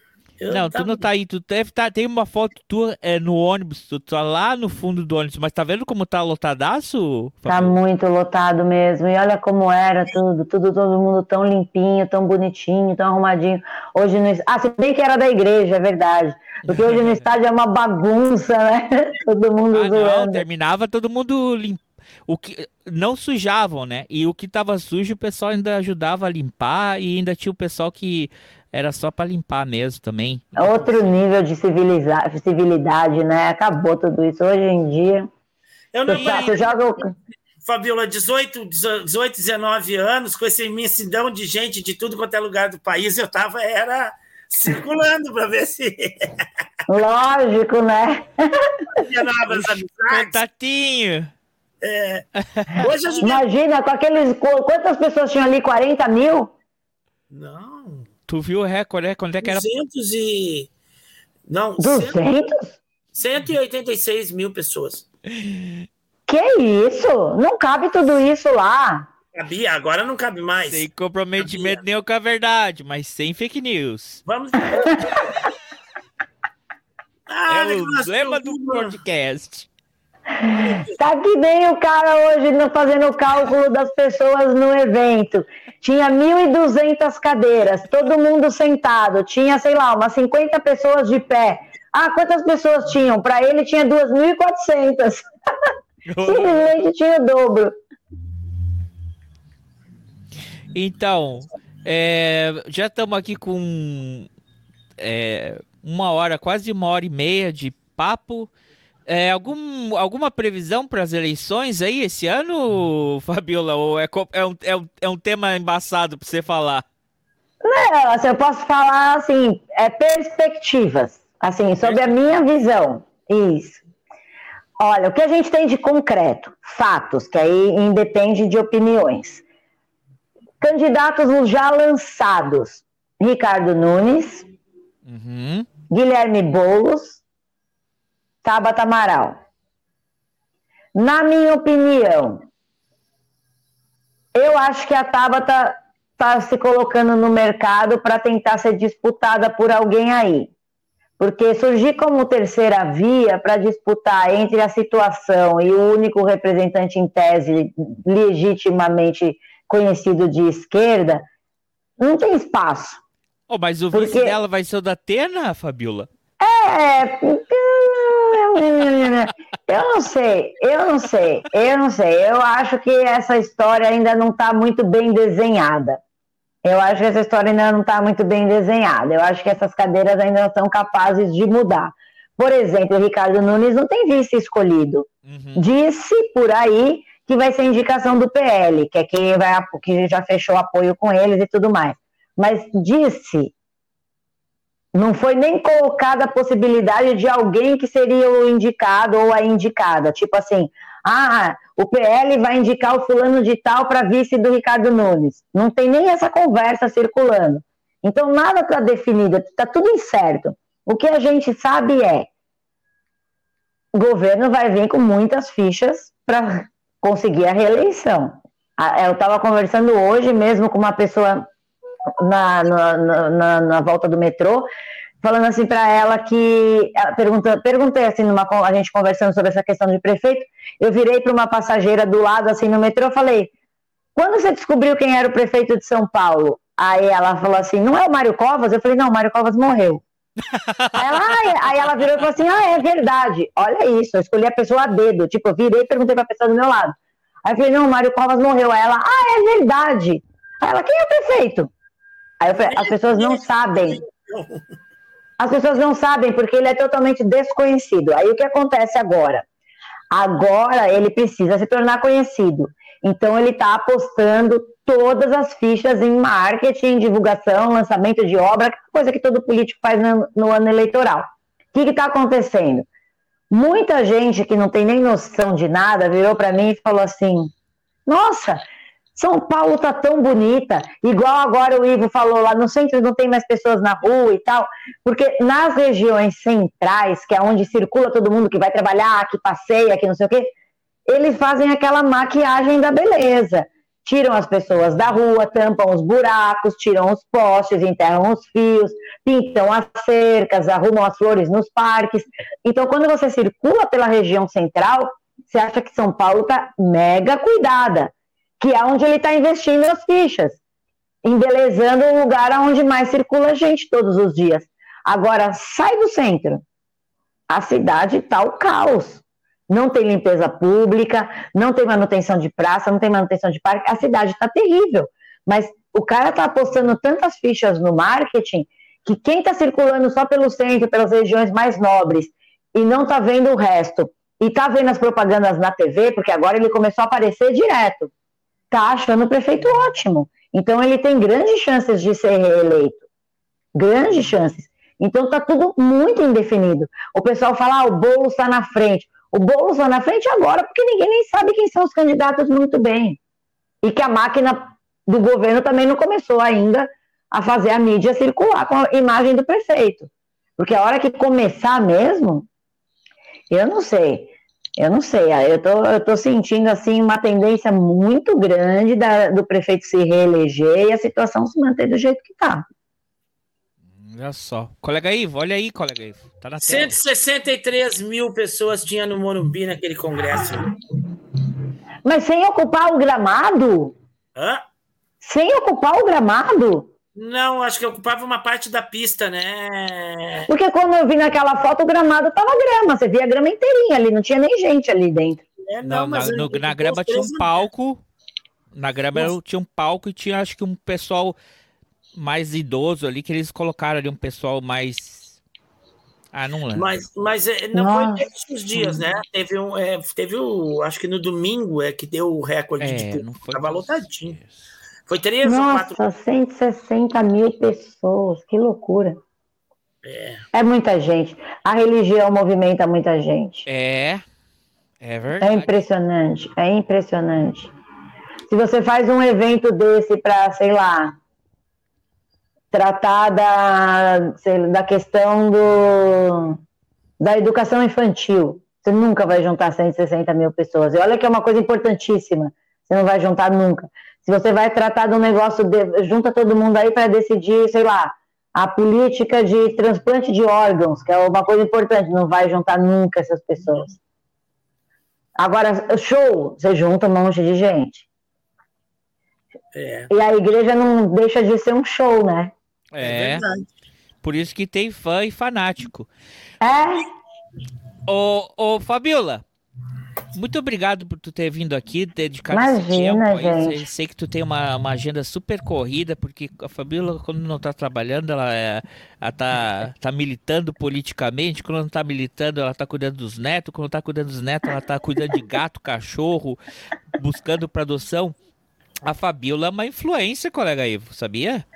Eu não, tava- tu não tá aí, tu deve tá. Tem uma foto tua é, no ônibus, tu tá lá no fundo do ônibus, mas tá vendo como tá lotadaço? Tá muito lotado mesmo. E olha como era tudo, tudo, todo mundo tão limpinho, tão bonitinho, tão arrumadinho. Hoje no Ah, se bem que era da igreja, é verdade. Porque hoje no [laughs] estádio é uma bagunça, né? [laughs] Todo mundo Ah, não, zoando. terminava todo mundo lim... o que não sujavam, né? E o que tava sujo o pessoal ainda ajudava a limpar e ainda tinha o pessoal que era só pra limpar mesmo também. É outro nível de civiliza- civilidade, né? Acabou tudo isso. Hoje em dia, Eu não tu, tá- tu joga o... Fabiola, 18, 18, 19 anos, com essa imensidão de gente de tudo quanto é lugar do país, eu tava, era circulando para ver se [laughs] Lógico, né? tinha novas amizades. Contatinho! Hoje a [laughs] gente... Imagina, com aqueles. qu- Quantas pessoas tinham ali? 40 mil? Não, Tu viu o recorde, né? Quando é que era 200 e... Não, 100 200? 186 mil pessoas. Que isso? Não cabe tudo isso lá. Cabia, agora não cabe mais. sem comprometimento nenhum com a verdade, mas sem fake news. Vamos. [laughs] Ah, é o lema do podcast. Tá que nem o cara hoje fazendo o cálculo das pessoas no evento. Tinha 1.200 cadeiras, todo mundo sentado. Tinha, sei lá, umas 50 pessoas de pé. Ah, quantas pessoas tinham? Para ele tinha 2.400. [laughs] Simplesmente tinha o dobro. Então, é, já estamos aqui com é, uma hora, quase uma hora e meia de papo. É, algum, alguma previsão para as eleições aí esse ano, Fabiola? Ou é, é, um, é, um, é um tema embaçado para você falar? É, assim, eu posso falar assim, é, perspectivas, assim, sobre a minha visão. Isso. Olha, o que a gente tem de concreto, fatos, que aí independe de opiniões. Candidatos já lançados: Ricardo Nunes, Uhum. Guilherme Boulos, Tabata Amaral. Na minha opinião, eu acho que a Tabata está se colocando no mercado para tentar ser disputada por alguém aí. Porque surgir como terceira via para disputar entre a situação e o único representante em tese legitimamente conhecido de esquerda, não tem espaço. Oh, mas o Porque- vice dela vai ser o da Atena, Fabiola? É. Eu não sei, eu não sei, eu não sei. Eu acho que essa história ainda não está muito bem desenhada. Eu acho que essa história ainda não está muito bem desenhada. Eu acho que essas cadeiras ainda não são capazes de mudar. Por exemplo, o Ricardo Nunes não tem vice escolhido. Uhum. Disse por aí que vai ser indicação do PL, que é quem vai, que já fechou apoio com eles e tudo mais. Mas disse, não foi nem colocada a possibilidade de alguém que seria o indicado ou a indicada. Tipo assim, ah, o PL vai indicar o fulano de tal para vice do Ricardo Nunes. Não tem nem essa conversa circulando. Então nada está definido, está tudo incerto. O que a gente sabe é o governo vai vir com muitas fichas para conseguir a reeleição. Eu estava conversando hoje mesmo com uma pessoa na, na, na- na- volta do metrô, falando assim para ela que ela pergunta, perguntei assim numa a gente conversando sobre essa questão de prefeito, eu virei para uma passageira do lado assim no metrô, falei: "Quando você descobriu quem era o prefeito de São Paulo?" Aí ela falou assim: "Não é o Mário Covas?" Eu falei: "Não, o Mário Covas morreu." [laughs] Aí ela, aí ela virou e falou assim: Ah, é verdade. Olha isso, eu escolhi a pessoa a dedo. Tipo, eu virei e perguntei pra pessoa do meu lado. Aí eu falei: Não, o Mário Covas morreu. Aí ela, Ah, é verdade. Aí ela, quem é o prefeito? Aí falei: As pessoas não sabem. As pessoas não sabem porque ele é totalmente desconhecido. Aí o que acontece agora? Agora ele precisa se tornar conhecido. Então ele está apostando todas as fichas em marketing, divulgação, lançamento de obra, coisa que todo político faz no, no ano eleitoral. que está acontecendo? Muita gente que não tem nem noção de nada virou para mim e falou assim: Nossa, São Paulo tá tão bonita, igual agora o Ivo falou lá no centro não tem mais pessoas na rua e tal, porque nas regiões centrais, que é onde circula todo mundo que vai trabalhar, que passeia, que não sei o quê, eles fazem aquela maquiagem da beleza tiram as pessoas da rua, tampam os buracos, tiram os postes, enterram os fios, pintam as cercas, arrumam as flores nos parques. Então, quando você circula pela região central, você acha que São Paulo está mega cuidada, que é onde ele está investindo as fichas, embelezando um lugar onde mais circula gente todos os dias. Agora, sai do centro, a cidade está o caos não tem limpeza pública, não tem manutenção de praça, não tem manutenção de parque, a cidade está terrível. Mas o cara está apostando tantas fichas no marketing que quem está circulando só pelo centro, pelas regiões mais nobres, e não está vendo o resto, e está vendo as propagandas na TV, porque agora ele começou a aparecer direto, está achando o prefeito ótimo. Então ele tem grandes chances de ser reeleito. Grandes chances. Então está tudo muito indefinido. O pessoal fala, ah, o bolo está na frente o Boulos lá na frente agora, porque ninguém nem sabe quem são os candidatos muito bem. E que a máquina do governo também não começou ainda a fazer a mídia circular com a imagem do prefeito. Porque a hora que começar mesmo, eu não sei. Eu não sei, eu tô, eu tô sentindo assim uma tendência muito grande da, do prefeito se reeleger e a situação se manter do jeito que está. Olha só. Colega Ivo, olha aí, colega Ivo. Tá na 163 tela. mil pessoas tinha no Morumbi naquele congresso. Mas sem ocupar o gramado? Hã? Sem ocupar o gramado? Não, acho que ocupava uma parte da pista, né? Porque quando eu vi naquela foto, o gramado tava grama. Você via a grama inteirinha ali, não tinha nem gente ali dentro. É, não, não na, no, na grama tinha um palco. Na grama tinha um palco e tinha, acho que, um pessoal mais idoso ali, que eles colocaram ali um pessoal mais. Ah, não lembro. Mas, mas é, não Nossa. foi esses dias, né? Teve um. É, teve o. Acho que no domingo é que deu o recorde é, de público. Tava lotadinho. Foi três Nossa, ou quatro. 160 mil pessoas, que loucura. É. é muita gente. A religião movimenta muita gente. É. É verdade. É impressionante, é impressionante. Se você faz um evento desse para, sei lá, tratar da, sei, da questão do, da educação infantil. Você nunca vai juntar 160 mil pessoas. E olha que é uma coisa importantíssima. Você não vai juntar nunca. Se você vai tratar de um negócio, de, junta todo mundo aí para decidir, sei lá, a política de transplante de órgãos, que é uma coisa importante. Não vai juntar nunca essas pessoas. Agora, show, você junta um monte de gente. É. E a igreja não deixa de ser um show, né? É, é por isso que tem fã e fanático. É. Ô, ô Fabiola, muito obrigado por tu ter vindo aqui, dedicado Imagina, esse tempo. Gente. Sei que tu tem uma, uma agenda super corrida, porque a Fabiola, quando não tá trabalhando, ela, é, ela tá, tá militando politicamente. Quando não tá militando, ela tá cuidando dos netos. Quando tá cuidando dos netos, ela tá cuidando de gato, [laughs] cachorro, buscando para adoção. A Fabiola é uma influência, colega Ivo, sabia?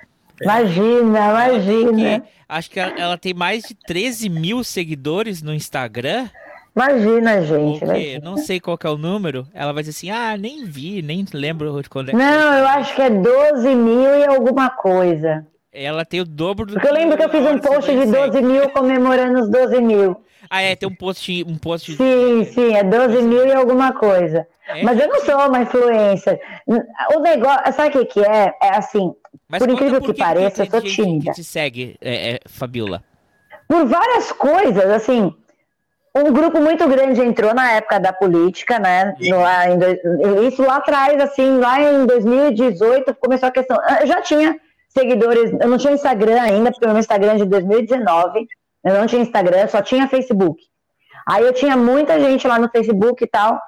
Imagina, imagina. acho que ela tem mais de 13 mil seguidores no Instagram. Imagina, gente. Imagina. Não sei qual é o número. Ela vai dizer assim: ah, nem vi, nem lembro quando é Não, eu acho que é 12 mil e alguma coisa. Ela tem o dobro do. Porque eu lembro que eu fiz um post de 12 mil comemorando os 12 mil. Ah, é, tem um post. Um post sim, sim, é 12 mil e alguma coisa. É? Mas eu não sou uma influência. O negócio, sabe o que, que é? É assim, Mas por incrível que, que, pareça, eu sou tímida. Que te segue, é, é, Fabiola? Por várias coisas, assim. Um grupo muito grande entrou na época da política, né? No, isso lá atrás, assim, lá em 2018, começou a questão. Eu já tinha seguidores, eu não tinha Instagram ainda, porque o meu Instagram é de 2019, eu não tinha Instagram, só tinha Facebook. Aí eu tinha muita gente lá no Facebook e tal,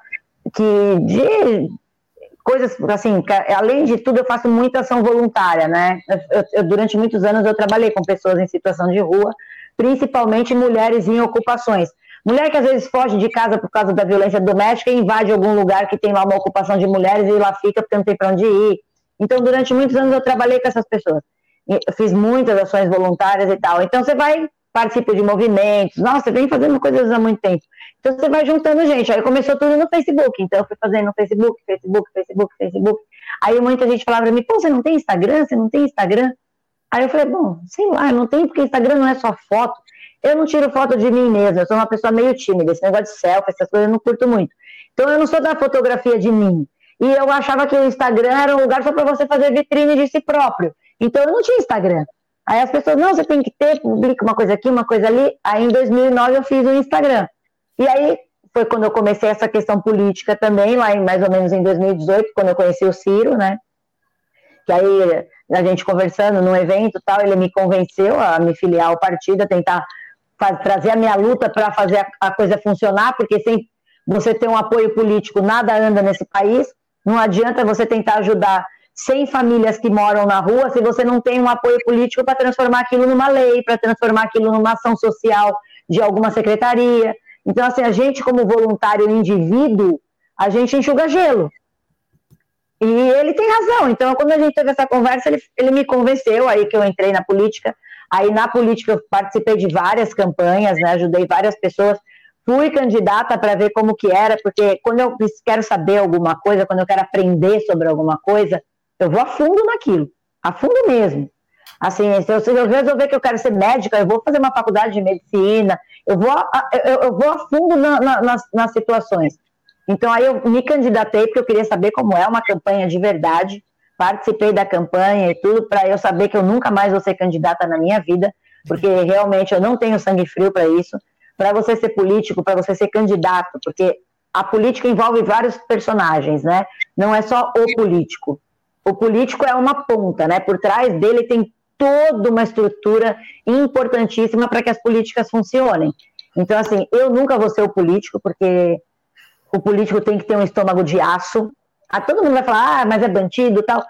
que de coisas assim, além de tudo, eu faço muita ação voluntária, né? Eu, eu, durante muitos anos eu trabalhei com pessoas em situação de rua, principalmente mulheres em ocupações. Mulher que às vezes foge de casa por causa da violência doméstica e invade algum lugar que tem lá uma ocupação de mulheres e lá fica porque não tem para onde ir. Então, durante muitos anos eu trabalhei com essas pessoas. Eu fiz muitas ações voluntárias e tal. Então, você vai participo de movimentos. Nossa, vem fazendo coisas há muito tempo. Então você vai juntando gente. Aí começou tudo no Facebook. Então eu fui fazendo no Facebook, Facebook, Facebook, Facebook. Aí muita gente falava pra mim, pô, você não tem Instagram? Você não tem Instagram? Aí eu falei, bom, sei lá, não tenho, porque Instagram não é só foto. Eu não tiro foto de mim mesma, eu sou uma pessoa meio tímida, esse negócio de selfie, essas coisas eu não curto muito. Então eu não sou da fotografia de mim. E eu achava que o Instagram era um lugar só para você fazer vitrine de si próprio. Então eu não tinha Instagram. Aí as pessoas, não, você tem que ter, publica uma coisa aqui, uma coisa ali. Aí em 2009 eu fiz o Instagram. E aí foi quando eu comecei essa questão política também, lá em mais ou menos em 2018, quando eu conheci o Ciro, né? Que aí a gente conversando num evento tal, ele me convenceu a me filiar ao partido, a tentar trazer a minha luta para fazer a, a coisa funcionar, porque sem você ter um apoio político, nada anda nesse país. Não adianta você tentar ajudar 100 famílias que moram na rua se você não tem um apoio político para transformar aquilo numa lei, para transformar aquilo numa ação social de alguma secretaria. Então, assim, a gente, como voluntário indivíduo, a gente enxuga gelo. E ele tem razão. Então, quando a gente teve essa conversa, ele, ele me convenceu aí que eu entrei na política. Aí, na política, eu participei de várias campanhas, né? ajudei várias pessoas. Fui candidata para ver como que era, porque quando eu quero saber alguma coisa, quando eu quero aprender sobre alguma coisa, eu vou a fundo naquilo, a fundo mesmo. Assim, se eu, se eu resolver que eu quero ser médica, eu vou fazer uma faculdade de medicina, eu vou, eu, eu vou a fundo na, na, nas, nas situações. Então, aí eu me candidatei porque eu queria saber como é uma campanha de verdade, participei da campanha e tudo, para eu saber que eu nunca mais vou ser candidata na minha vida, porque [laughs] realmente eu não tenho sangue frio para isso. Para você ser político, para você ser candidato, porque a política envolve vários personagens, né? Não é só o político. O político é uma ponta, né? Por trás dele tem toda uma estrutura importantíssima para que as políticas funcionem. Então, assim, eu nunca vou ser o político, porque o político tem que ter um estômago de aço. Ah, todo mundo vai falar, ah, mas é bandido tal.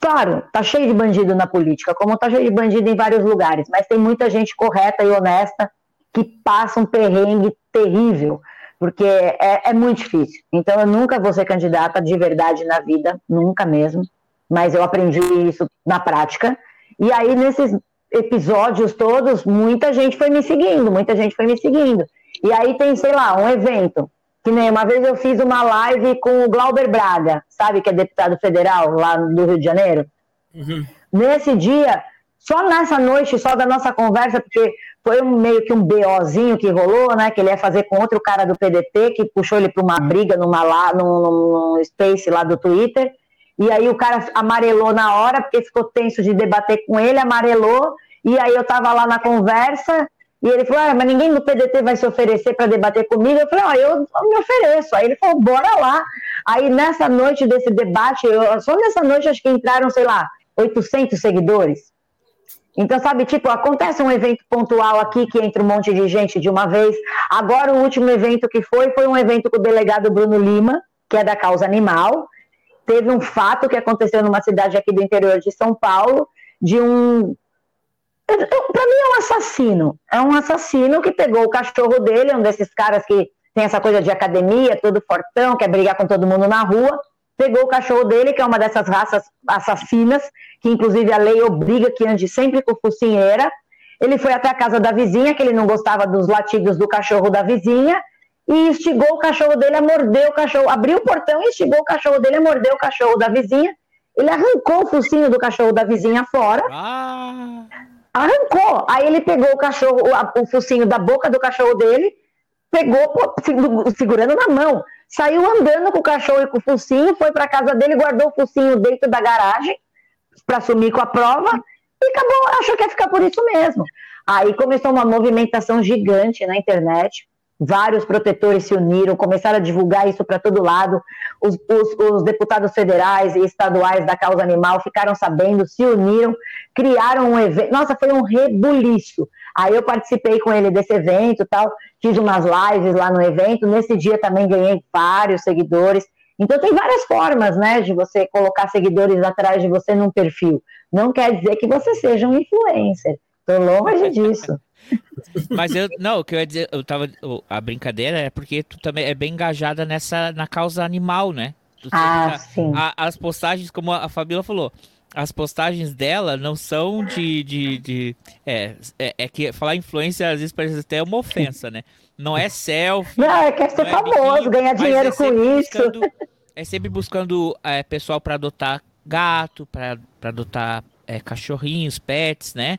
Claro, tá cheio de bandido na política, como tá cheio de bandido em vários lugares, mas tem muita gente correta e honesta que passa um perrengue terrível, porque é, é muito difícil. Então, eu nunca vou ser candidata de verdade na vida, nunca mesmo, mas eu aprendi isso na prática. E aí, nesses episódios todos, muita gente foi me seguindo, muita gente foi me seguindo. E aí tem, sei lá, um evento. Que nem uma vez eu fiz uma live com o Glauber Braga, sabe, que é deputado federal lá do Rio de Janeiro. Uhum. Nesse dia, só nessa noite, só da nossa conversa, porque foi um, meio que um BOzinho que rolou, né? Que ele ia fazer com outro cara do PDT, que puxou ele para uma briga numa lá, num, num space lá do Twitter. E aí o cara amarelou na hora, porque ficou tenso de debater com ele, amarelou. E aí eu tava lá na conversa, e ele falou: ah, mas ninguém do PDT vai se oferecer para debater comigo. Eu falei: ó, eu, eu me ofereço. Aí ele falou: bora lá. Aí nessa noite desse debate, eu, só nessa noite acho que entraram, sei lá, 800 seguidores. Então, sabe, tipo, acontece um evento pontual aqui que entra um monte de gente de uma vez. Agora, o último evento que foi, foi um evento com o delegado Bruno Lima, que é da causa animal teve um fato que aconteceu numa cidade aqui do interior de São Paulo, de um. Para mim é um assassino. É um assassino que pegou o cachorro dele, um desses caras que tem essa coisa de academia, todo fortão, quer brigar com todo mundo na rua. Pegou o cachorro dele, que é uma dessas raças assassinas, que inclusive a lei obriga que ande sempre com focinheira. Ele foi até a casa da vizinha, que ele não gostava dos latidos do cachorro da vizinha, e instigou o cachorro dele a morder o cachorro, abriu o portão e instigou o cachorro dele a morder o cachorro da vizinha. Ele arrancou o focinho do cachorro da vizinha fora. Ah. Arrancou. Aí ele pegou o cachorro, o, o focinho da boca do cachorro dele, pegou segurando na mão. Saiu andando com o cachorro e com o focinho, foi para casa dele, guardou o focinho dentro da garagem para sumir com a prova e acabou, achou que ia ficar por isso mesmo. Aí começou uma movimentação gigante na internet Vários protetores se uniram, começaram a divulgar isso para todo lado. Os, os, os, deputados federais e estaduais da causa animal ficaram sabendo, se uniram, criaram um evento. Nossa, foi um rebuliço. Aí eu participei com ele desse evento tal, fiz umas lives lá no evento. Nesse dia também ganhei vários seguidores. Então tem várias formas, né, de você colocar seguidores atrás de você num perfil. Não quer dizer que você seja um influencer. Estou longe [laughs] disso. Mas eu, não, o que eu ia dizer, eu tava, a brincadeira é porque tu também é bem engajada nessa, na causa animal, né? Tu, ah, sim. A, as postagens, como a Fabíola falou, as postagens dela não são de. de, de é, é, é, que falar influência às vezes parece até uma ofensa, né? Não é selfie. Não, é quer ser é famoso, ganhar dinheiro é com isso. Buscando, é sempre buscando é, pessoal para adotar gato, para adotar é, cachorrinhos, pets, né?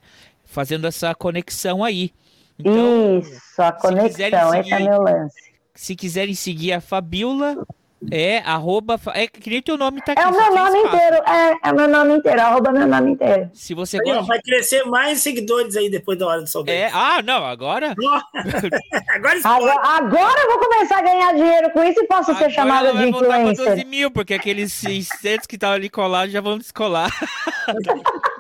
Fazendo essa conexão aí. Então, isso, a conexão, seguir, esse é meu lance. Se quiserem seguir a Fabiola, é, arroba. É que nem teu nome tá aqui. É o meu nome espaço. inteiro. É, é o meu nome inteiro. Arroba meu nome inteiro. Se você gosta... Vai crescer mais seguidores aí depois da hora do soldeiro. É, ah, não, agora. [laughs] agora, agora, agora eu vou começar a ganhar dinheiro com isso e posso agora ser chamada de influencer. 12 mil, porque aqueles 600 que estavam ali colados já vão descolar. [laughs]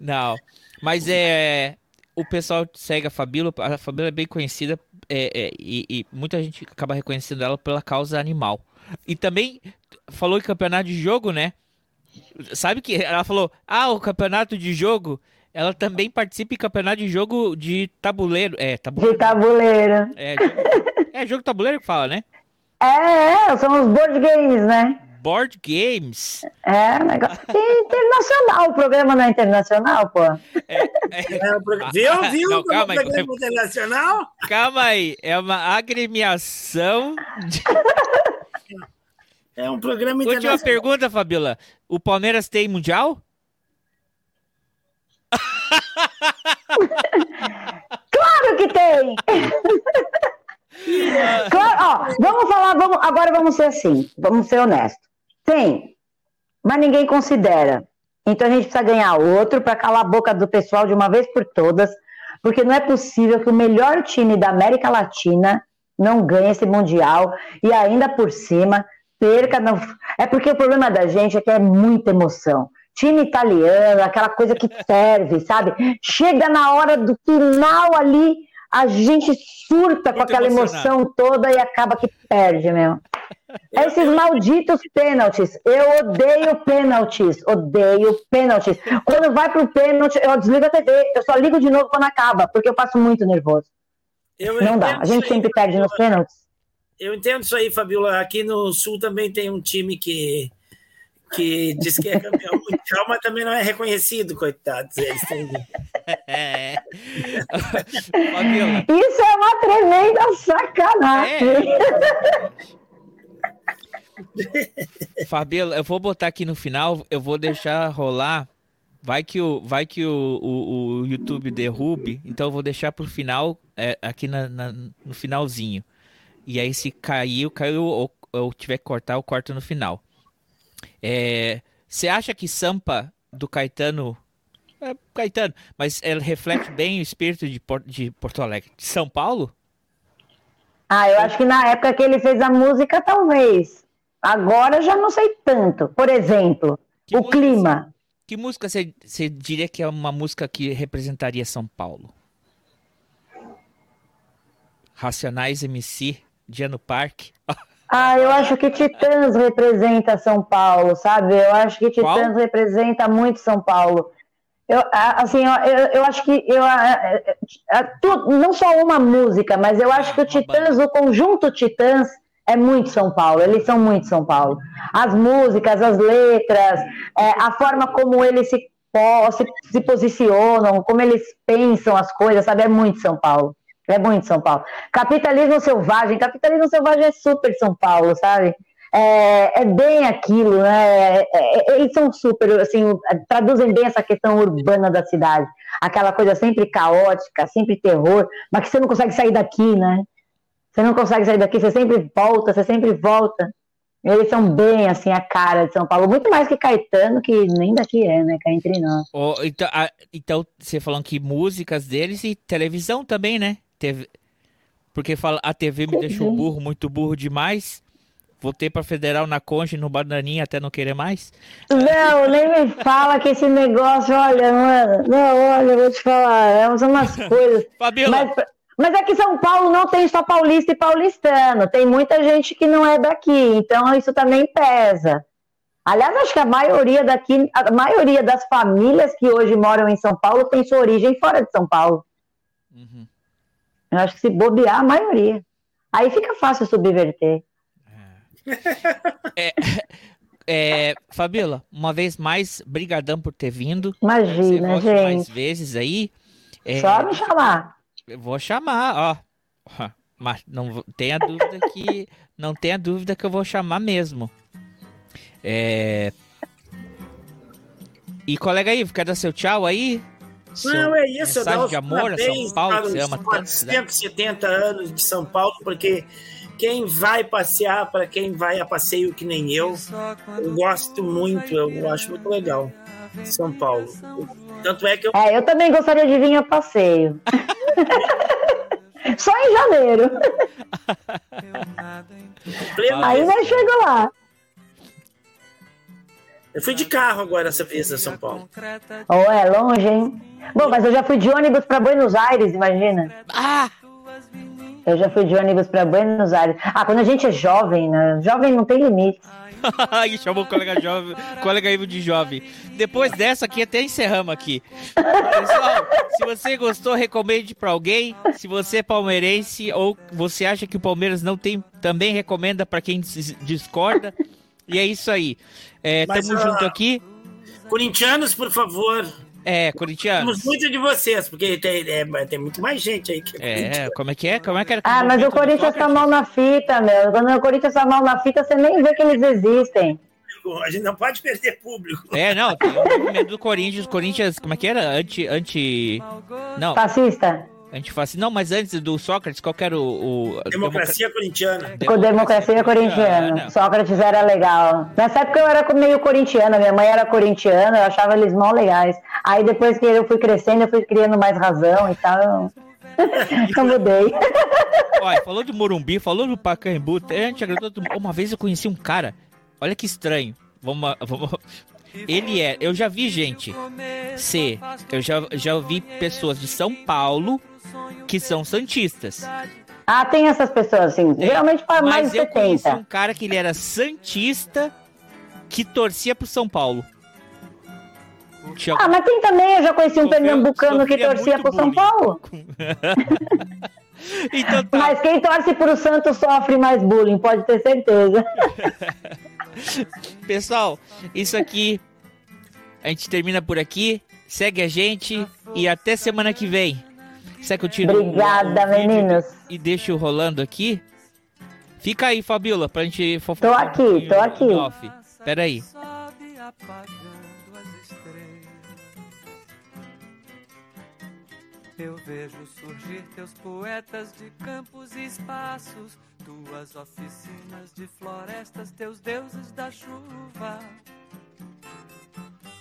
não, mas é o pessoal segue a Fabíola, a Fabíola é bem conhecida é, é, e, e, muita gente acaba reconhecendo ela pela causa animal. E também falou em campeonato de jogo, né? Sabe que ela falou, ah, o campeonato de jogo, ela também participa em campeonato de jogo de tabuleiro. É, tabuleiro. De tabuleiro. É, jogo, é jogo tabuleiro que fala, né? É, é, são os board games, né? Board Games. É, negócio internacional. O programa não é internacional, pô. É, é... Viu, viu? Não, calma aí. Programa internacional? Calma aí. É uma agremiação. De... É um programa internacional. Última pergunta, Fabiola. O Palmeiras tem Mundial? [laughs] claro que tem! [laughs] claro, ó, vamos falar, vamos, agora vamos ser assim, vamos ser honestos. Tem, mas ninguém considera. Então a gente precisa ganhar outro para calar a boca do pessoal de uma vez por todas, porque não é possível que o melhor time da América Latina não ganhe esse Mundial e ainda por cima perca. É porque o problema da gente é que é muita emoção. Time italiano, aquela coisa que [laughs] serve, sabe? Chega na hora do final ali, a gente surta Muito com aquela emoção toda e acaba que perde mesmo. Esses malditos pênaltis. Eu odeio pênaltis. Odeio pênaltis. Quando vai pro pênalti, eu desligo a TV. Eu só ligo de novo quando acaba, porque eu passo muito nervoso. Eu Não dá. A gente sempre perde nos pênaltis. Eu entendo isso aí, Fabiola. Aqui no Sul também tem um time que, que diz que é campeão mundial, mas também não é reconhecido, coitados. Eles têm... É. [laughs] Isso é uma tremenda sacanagem. É. Fabiola, eu vou botar aqui no final, eu vou deixar rolar. Vai que o, vai que o, o, o YouTube derrube, então eu vou deixar pro final, é, aqui na, na, no finalzinho. E aí, se caiu, caiu, ou, ou tiver que cortar, eu corto no final. Você é, acha que Sampa do Caetano. É, Caetano, mas ela reflete bem o espírito de, de Porto Alegre. De São Paulo? Ah, eu acho que na época que ele fez a música, talvez. Agora já não sei tanto. Por exemplo, que o música, clima. Que música você diria que é uma música que representaria São Paulo? Racionais MC, Dia no Parque. [laughs] Ah, eu acho que Titãs representa São Paulo, sabe? Eu acho que Titãs Qual? representa muito São Paulo. Eu, assim, eu, eu acho que eu, não só uma música, mas eu acho que o Titãs, o conjunto Titãs, é muito São Paulo, eles são muito São Paulo. As músicas, as letras, é, a forma como eles se, se, se, posicionam, como eles pensam as coisas, sabe? É muito São Paulo. É muito São Paulo. Capitalismo selvagem, capitalismo selvagem é super São Paulo, sabe? É, é bem aquilo, né? É, é eles são super, assim, traduzem bem essa questão urbana da cidade. Aquela coisa sempre caótica, sempre terror, mas que você não consegue sair daqui, né? Você não consegue sair daqui, você sempre volta, você sempre volta. Eles são bem assim a cara de São Paulo, muito mais que Caetano, que nem daqui é, né? Que é entre nós. Oh, então, então, você falando que músicas deles e televisão também, né? TV, porque fala, a TV me deixou burro, muito burro demais. Voltei para Federal na Conge, no Bananinha, até não querer mais. Não, nem me fala que esse negócio, olha, mano. Não, olha, eu vou te falar, é são umas [laughs] coisas. Fabiola, mas, mas aqui em São Paulo não tem só paulista e paulistano, tem muita gente que não é daqui, então isso também pesa. Aliás, acho que a maioria daqui, a maioria das famílias que hoje moram em São Paulo tem sua origem fora de São Paulo. Uhum. Eu acho que se bobear, a maioria. Aí fica fácil subverter. É, [laughs] é, Fabiola, uma vez mais, brigadão por ter vindo. Imagina, gente. mais vezes aí. É, Só me chamar. Eu vou chamar, ó. Mas não tenha dúvida que não tenha dúvida que eu vou chamar mesmo. É... E colega Ivo, quer dar seu tchau aí? Não, é isso. Mensagem eu de amor a São Paulo, que você ama tanto. 170 anos de São Paulo, porque quem vai passear, para quem vai a passeio que nem eu, eu gosto muito, eu acho muito legal. São Paulo. Tanto é que eu. É, eu também gostaria de vir a passeio. [laughs] Só em janeiro. Aí nós chegamos lá. Eu fui de carro agora essa vez a São Paulo. Oh, é longe, hein? Bom, mas eu já fui de ônibus para Buenos Aires, imagina. Ah! Eu já fui de ônibus para Buenos Aires. Ah, quando a gente é jovem, né? Jovem não tem limite. [laughs] e chamou o colega jovem, colega Ivo de jovem. Depois dessa aqui, até encerramos aqui. Pessoal, se você gostou, recomende para alguém. Se você é palmeirense ou você acha que o Palmeiras não tem, também recomenda para quem discorda. E é isso aí. É, Mas, tamo uh, junto aqui. Corintianos, por favor, é, corintianos. muito de vocês, porque tem, é, tem muito mais gente aí. Que é, é como é que é? Como é que era? Ah, mas o Corinthians tá mal na fita, meu. Quando o Corinthians tá mal na fita, você nem vê que eles existem. A gente não pode perder público. É, não, tem o movimento do Corinthians. Corinthians, como é que era? Anti. anti... Não. Fascista. Antifascista. Não, mas antes do Sócrates, qual que era o. o democracia corintiana. Com democracia corintiana. Sócrates era legal. Nessa época eu era meio corintiana, minha mãe era corintiana, eu achava eles mó legais. Aí depois que eu fui crescendo, eu fui criando mais razão e tal. [laughs] Eu mudei. [laughs] Olha, falou de Morumbi, falou do Pacaembu. A gente. Uma vez eu conheci um cara. Olha que estranho. Vamos, vamos, ele é. Eu já vi gente. C. Eu já, já vi pessoas de São Paulo que são santistas. Ah, tem essas pessoas, sim. É, Geralmente para mais de 70. Mas eu conheci um cara que ele era santista que torcia pro São Paulo. Tinha... Ah, mas tem também, eu já conheci um pernambucano que torcia pro São Paulo. [laughs] então, tá. Mas quem torce pro Santos sofre mais bullying, pode ter certeza. [laughs] Pessoal, isso aqui a gente termina por aqui. Segue a gente e até semana que vem. Será que eu tiro Obrigada, meninos. E deixo rolando aqui? Fica aí, Fabiola, pra gente fofocar. Tô aqui, um tô aqui. Off. Pera aí. Eu vejo surgir teus poetas de campos e espaços, tuas oficinas de florestas, teus deuses da chuva.